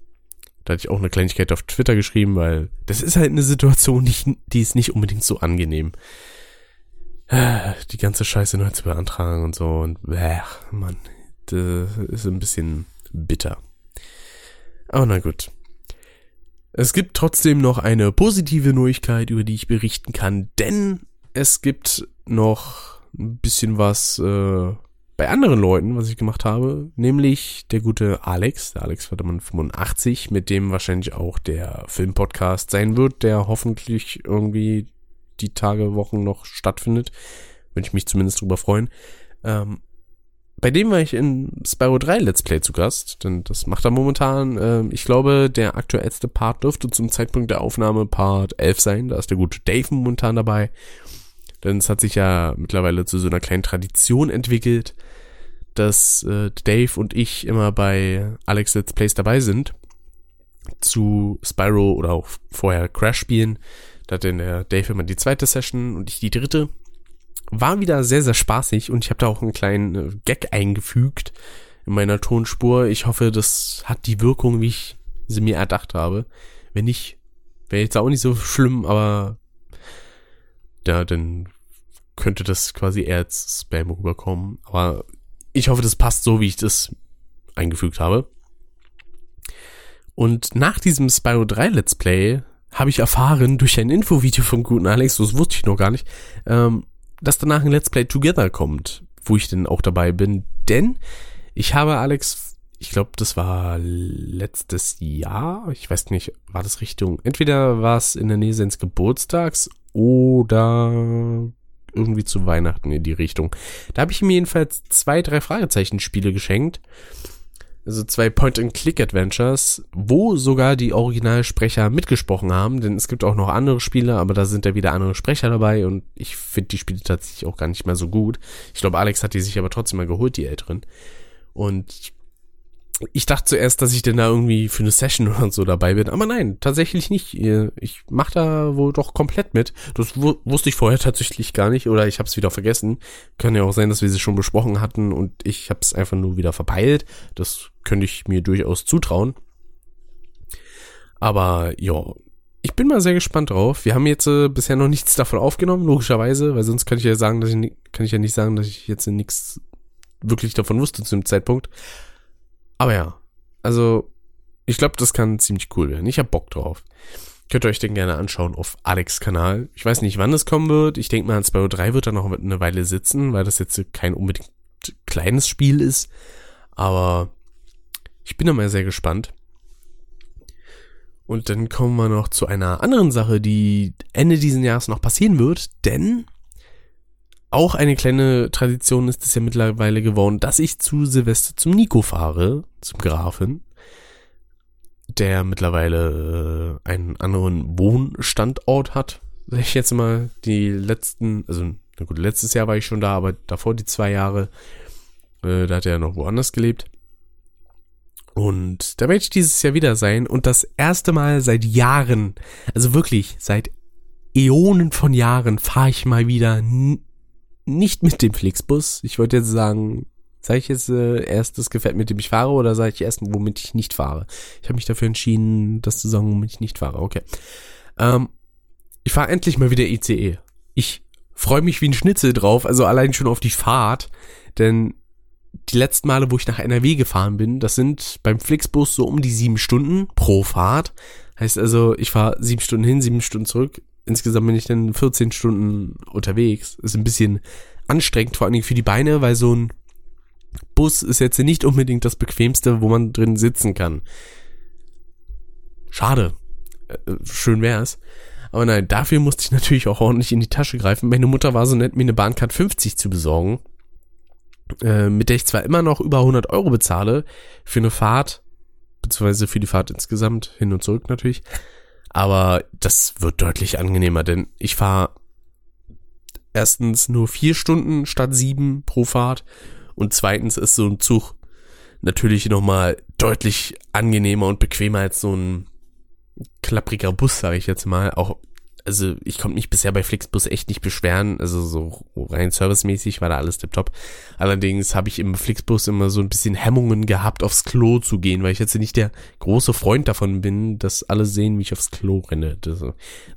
Speaker 2: Da hatte ich auch eine Kleinigkeit auf Twitter geschrieben, weil das ist halt eine Situation, die, die ist nicht unbedingt so angenehm. Die ganze Scheiße neu zu beantragen und so und, äh, Mann, das ist ein bisschen bitter. Aber na gut. Es gibt trotzdem noch eine positive Neuigkeit, über die ich berichten kann, denn es gibt noch ein bisschen was äh, bei anderen Leuten, was ich gemacht habe, nämlich der gute Alex, der Alex Wattermann 85, mit dem wahrscheinlich auch der Filmpodcast sein wird, der hoffentlich irgendwie die Tage, Wochen noch stattfindet. Würde ich mich zumindest drüber freuen. Ähm, bei dem war ich in Spyro 3 Let's Play zu Gast, denn das macht er momentan. Ähm, ich glaube, der aktuellste Part dürfte zum Zeitpunkt der Aufnahme Part 11 sein. Da ist der gute Dave momentan dabei. Denn es hat sich ja mittlerweile zu so einer kleinen Tradition entwickelt, dass äh, Dave und ich immer bei Alex Let's Plays dabei sind. Zu Spyro oder auch vorher Crash spielen. Da hat dann der Dave immer die zweite Session und ich die dritte. War wieder sehr, sehr spaßig und ich habe da auch einen kleinen äh, Gag eingefügt in meiner Tonspur. Ich hoffe, das hat die Wirkung, wie ich sie mir erdacht habe. Wenn nicht, wäre jetzt auch nicht so schlimm, aber ja, dann könnte das quasi eher als Spam rüberkommen. Aber ich hoffe, das passt so, wie ich das eingefügt habe. Und nach diesem Spyro 3 Let's Play habe ich erfahren durch ein Infovideo vom guten Alex, das wusste ich noch gar nicht, ähm, dass danach ein Let's Play Together kommt, wo ich denn auch dabei bin. Denn ich habe Alex, ich glaube, das war letztes Jahr, ich weiß nicht, war das Richtung, entweder war es in der Nähe seines Geburtstags oder irgendwie zu Weihnachten in die Richtung. Da habe ich ihm jedenfalls zwei, drei Fragezeichen-Spiele geschenkt. Also zwei Point-and-Click-Adventures, wo sogar die Originalsprecher mitgesprochen haben, denn es gibt auch noch andere Spiele, aber da sind ja wieder andere Sprecher dabei und ich finde die Spiele tatsächlich auch gar nicht mehr so gut. Ich glaube, Alex hat die sich aber trotzdem mal geholt, die älteren. Und ich dachte zuerst, dass ich denn da irgendwie für eine Session oder so dabei bin, aber nein, tatsächlich nicht. Ich mach da wohl doch komplett mit. Das wusste ich vorher tatsächlich gar nicht oder ich habe es wieder vergessen. Kann ja auch sein, dass wir sie schon besprochen hatten und ich habe es einfach nur wieder verpeilt. Das könnte ich mir durchaus zutrauen. Aber ja, ich bin mal sehr gespannt drauf. Wir haben jetzt äh, bisher noch nichts davon aufgenommen, logischerweise, weil sonst kann ich ja sagen, dass ich kann ich ja nicht sagen, dass ich jetzt nichts wirklich davon wusste zu dem Zeitpunkt. Aber ja, also ich glaube, das kann ziemlich cool werden. Ich hab Bock drauf. Könnt ihr euch den gerne anschauen auf Alex Kanal. Ich weiß nicht, wann es kommen wird. Ich denke mal, Spyro 3 wird da noch eine Weile sitzen, weil das jetzt kein unbedingt kleines Spiel ist. Aber ich bin da mal sehr gespannt. Und dann kommen wir noch zu einer anderen Sache, die Ende dieses Jahres noch passieren wird, denn auch eine kleine Tradition ist es ja mittlerweile geworden, dass ich zu Silvester zum Nico fahre, zum Grafen, der mittlerweile äh, einen anderen Wohnstandort hat, sag ich jetzt mal, die letzten, also na gut, letztes Jahr war ich schon da, aber davor die zwei Jahre, äh, da hat er noch woanders gelebt. Und da werde ich dieses Jahr wieder sein und das erste Mal seit Jahren, also wirklich seit Äonen von Jahren fahre ich mal wieder nicht mit dem Flixbus. Ich wollte jetzt sagen, sage ich jetzt äh, erst das Gefährt, mit dem ich fahre oder sage ich erst, womit ich nicht fahre? Ich habe mich dafür entschieden, das zu sagen, womit ich nicht fahre. Okay. Ähm, ich fahre endlich mal wieder ICE. Ich freue mich wie ein Schnitzel drauf, also allein schon auf die Fahrt, denn die letzten Male, wo ich nach NRW gefahren bin, das sind beim Flixbus so um die sieben Stunden pro Fahrt. Heißt also, ich fahre sieben Stunden hin, sieben Stunden zurück. Insgesamt bin ich dann 14 Stunden unterwegs. Ist ein bisschen anstrengend, vor allen Dingen für die Beine, weil so ein Bus ist jetzt nicht unbedingt das bequemste, wo man drin sitzen kann. Schade. Äh, schön wär's. Aber nein, dafür musste ich natürlich auch ordentlich in die Tasche greifen. Meine Mutter war so nett, mir eine Bahncard 50 zu besorgen. Äh, mit der ich zwar immer noch über 100 Euro bezahle für eine Fahrt, beziehungsweise für die Fahrt insgesamt, hin und zurück natürlich, aber das wird deutlich angenehmer, denn ich fahre erstens nur vier Stunden statt sieben pro Fahrt und zweitens ist so ein Zug natürlich nochmal deutlich angenehmer und bequemer als so ein klappriger Bus, sage ich jetzt mal, auch also ich konnte mich bisher bei Flixbus echt nicht beschweren, also so rein servicemäßig war da alles tipptopp. Allerdings habe ich im Flixbus immer so ein bisschen Hemmungen gehabt, aufs Klo zu gehen, weil ich jetzt nicht der große Freund davon bin, dass alle sehen, wie ich aufs Klo renne.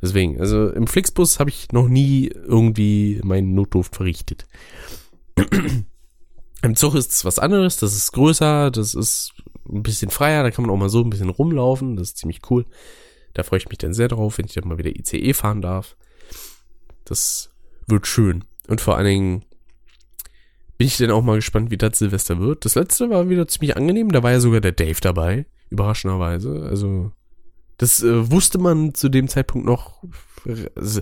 Speaker 2: Deswegen, also im Flixbus habe ich noch nie irgendwie meinen Notdurft verrichtet. Im Zug ist es was anderes, das ist größer, das ist ein bisschen freier, da kann man auch mal so ein bisschen rumlaufen, das ist ziemlich cool. Da freue ich mich dann sehr drauf, wenn ich dann mal wieder ICE fahren darf. Das wird schön. Und vor allen Dingen bin ich dann auch mal gespannt, wie das Silvester wird. Das letzte war wieder ziemlich angenehm. Da war ja sogar der Dave dabei. Überraschenderweise. Also, das äh, wusste man zu dem Zeitpunkt noch. Also,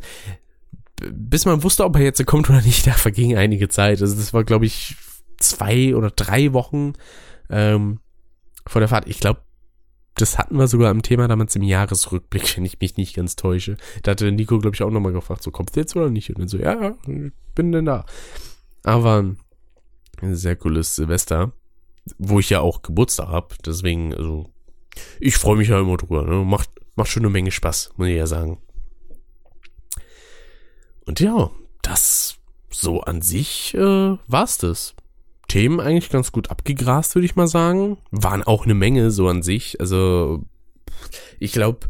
Speaker 2: bis man wusste, ob er jetzt kommt oder nicht, da verging einige Zeit. Also, das war, glaube ich, zwei oder drei Wochen ähm, vor der Fahrt. Ich glaube, das hatten wir sogar am Thema damals im Jahresrückblick, wenn ich mich nicht ganz täusche. Da hatte Nico, glaube ich, auch nochmal gefragt, so, kommst du jetzt oder nicht? Und dann so, ja, ja, bin denn da. Aber ein sehr cooles Silvester, wo ich ja auch Geburtstag hab. Deswegen, also, ich freue mich ja immer drüber. Ne? Macht, macht schon eine Menge Spaß, muss ich ja sagen. Und ja, das so an sich äh, war's das. Themen eigentlich ganz gut abgegrast, würde ich mal sagen. Waren auch eine Menge so an sich. Also ich glaube,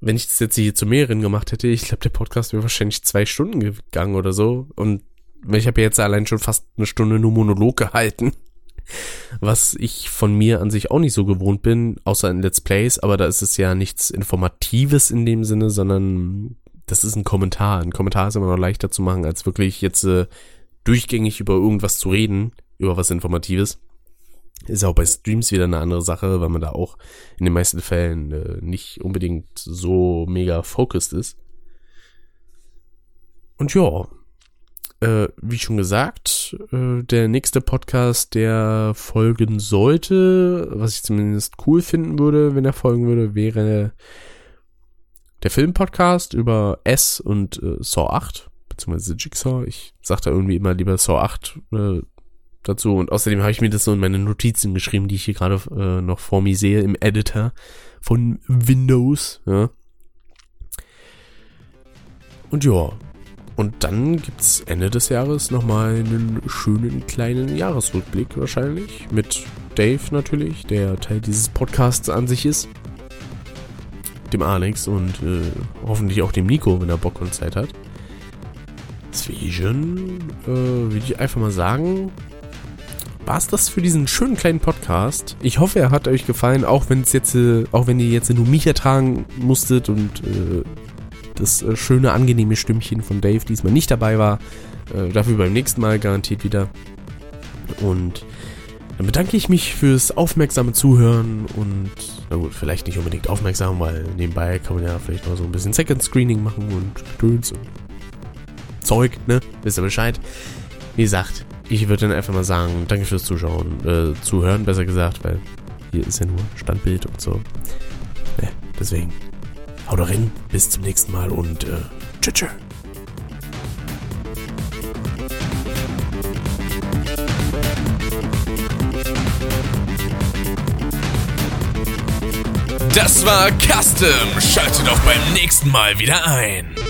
Speaker 2: wenn ich das jetzt hier zu mehreren gemacht hätte, ich glaube, der Podcast wäre wahrscheinlich zwei Stunden gegangen oder so. Und ich habe jetzt allein schon fast eine Stunde nur Monolog gehalten. Was ich von mir an sich auch nicht so gewohnt bin, außer in Let's Plays, aber da ist es ja nichts Informatives in dem Sinne, sondern das ist ein Kommentar. Ein Kommentar ist immer noch leichter zu machen, als wirklich jetzt äh, durchgängig über irgendwas zu reden, über was Informatives. Ist auch bei Streams wieder eine andere Sache, weil man da auch in den meisten Fällen äh, nicht unbedingt so mega focused ist. Und ja, äh, wie schon gesagt, äh, der nächste Podcast, der folgen sollte, was ich zumindest cool finden würde, wenn er folgen würde, wäre der Filmpodcast über S und äh, Saw 8 beziehungsweise Jigsaw. Ich sag da irgendwie immer lieber Saw 8 äh, dazu. Und außerdem habe ich mir das so in meine Notizen geschrieben, die ich hier gerade äh, noch vor mir sehe im Editor von Windows. Ja. Und ja, und dann gibt's Ende des Jahres nochmal einen schönen kleinen Jahresrückblick wahrscheinlich. Mit Dave natürlich, der Teil dieses Podcasts an sich ist. Dem Alex und äh, hoffentlich auch dem Nico, wenn er Bock und Zeit hat. Deswegen äh, würde ich einfach mal sagen, war es das für diesen schönen kleinen Podcast. Ich hoffe, er hat euch gefallen, auch wenn es jetzt, äh, auch wenn ihr jetzt nur mich ertragen musstet und äh, das äh, schöne, angenehme Stimmchen von Dave diesmal nicht dabei war. Äh, dafür beim nächsten Mal garantiert wieder. Und Dann bedanke ich mich fürs aufmerksame Zuhören und, na gut, vielleicht nicht unbedingt aufmerksam, weil nebenbei kann man ja vielleicht noch so ein bisschen Second Screening machen und Gedöns und Zeug, ne? Wisst ihr Bescheid? Wie gesagt, ich würde dann einfach mal sagen, danke fürs Zuschauen, äh, Zuhören, besser gesagt, weil hier ist ja nur Standbild und so. Ne, deswegen, haut rein, bis zum nächsten Mal und, äh, tschüss. tschüss.
Speaker 1: Das war Custom. Schaltet auch beim nächsten Mal wieder ein.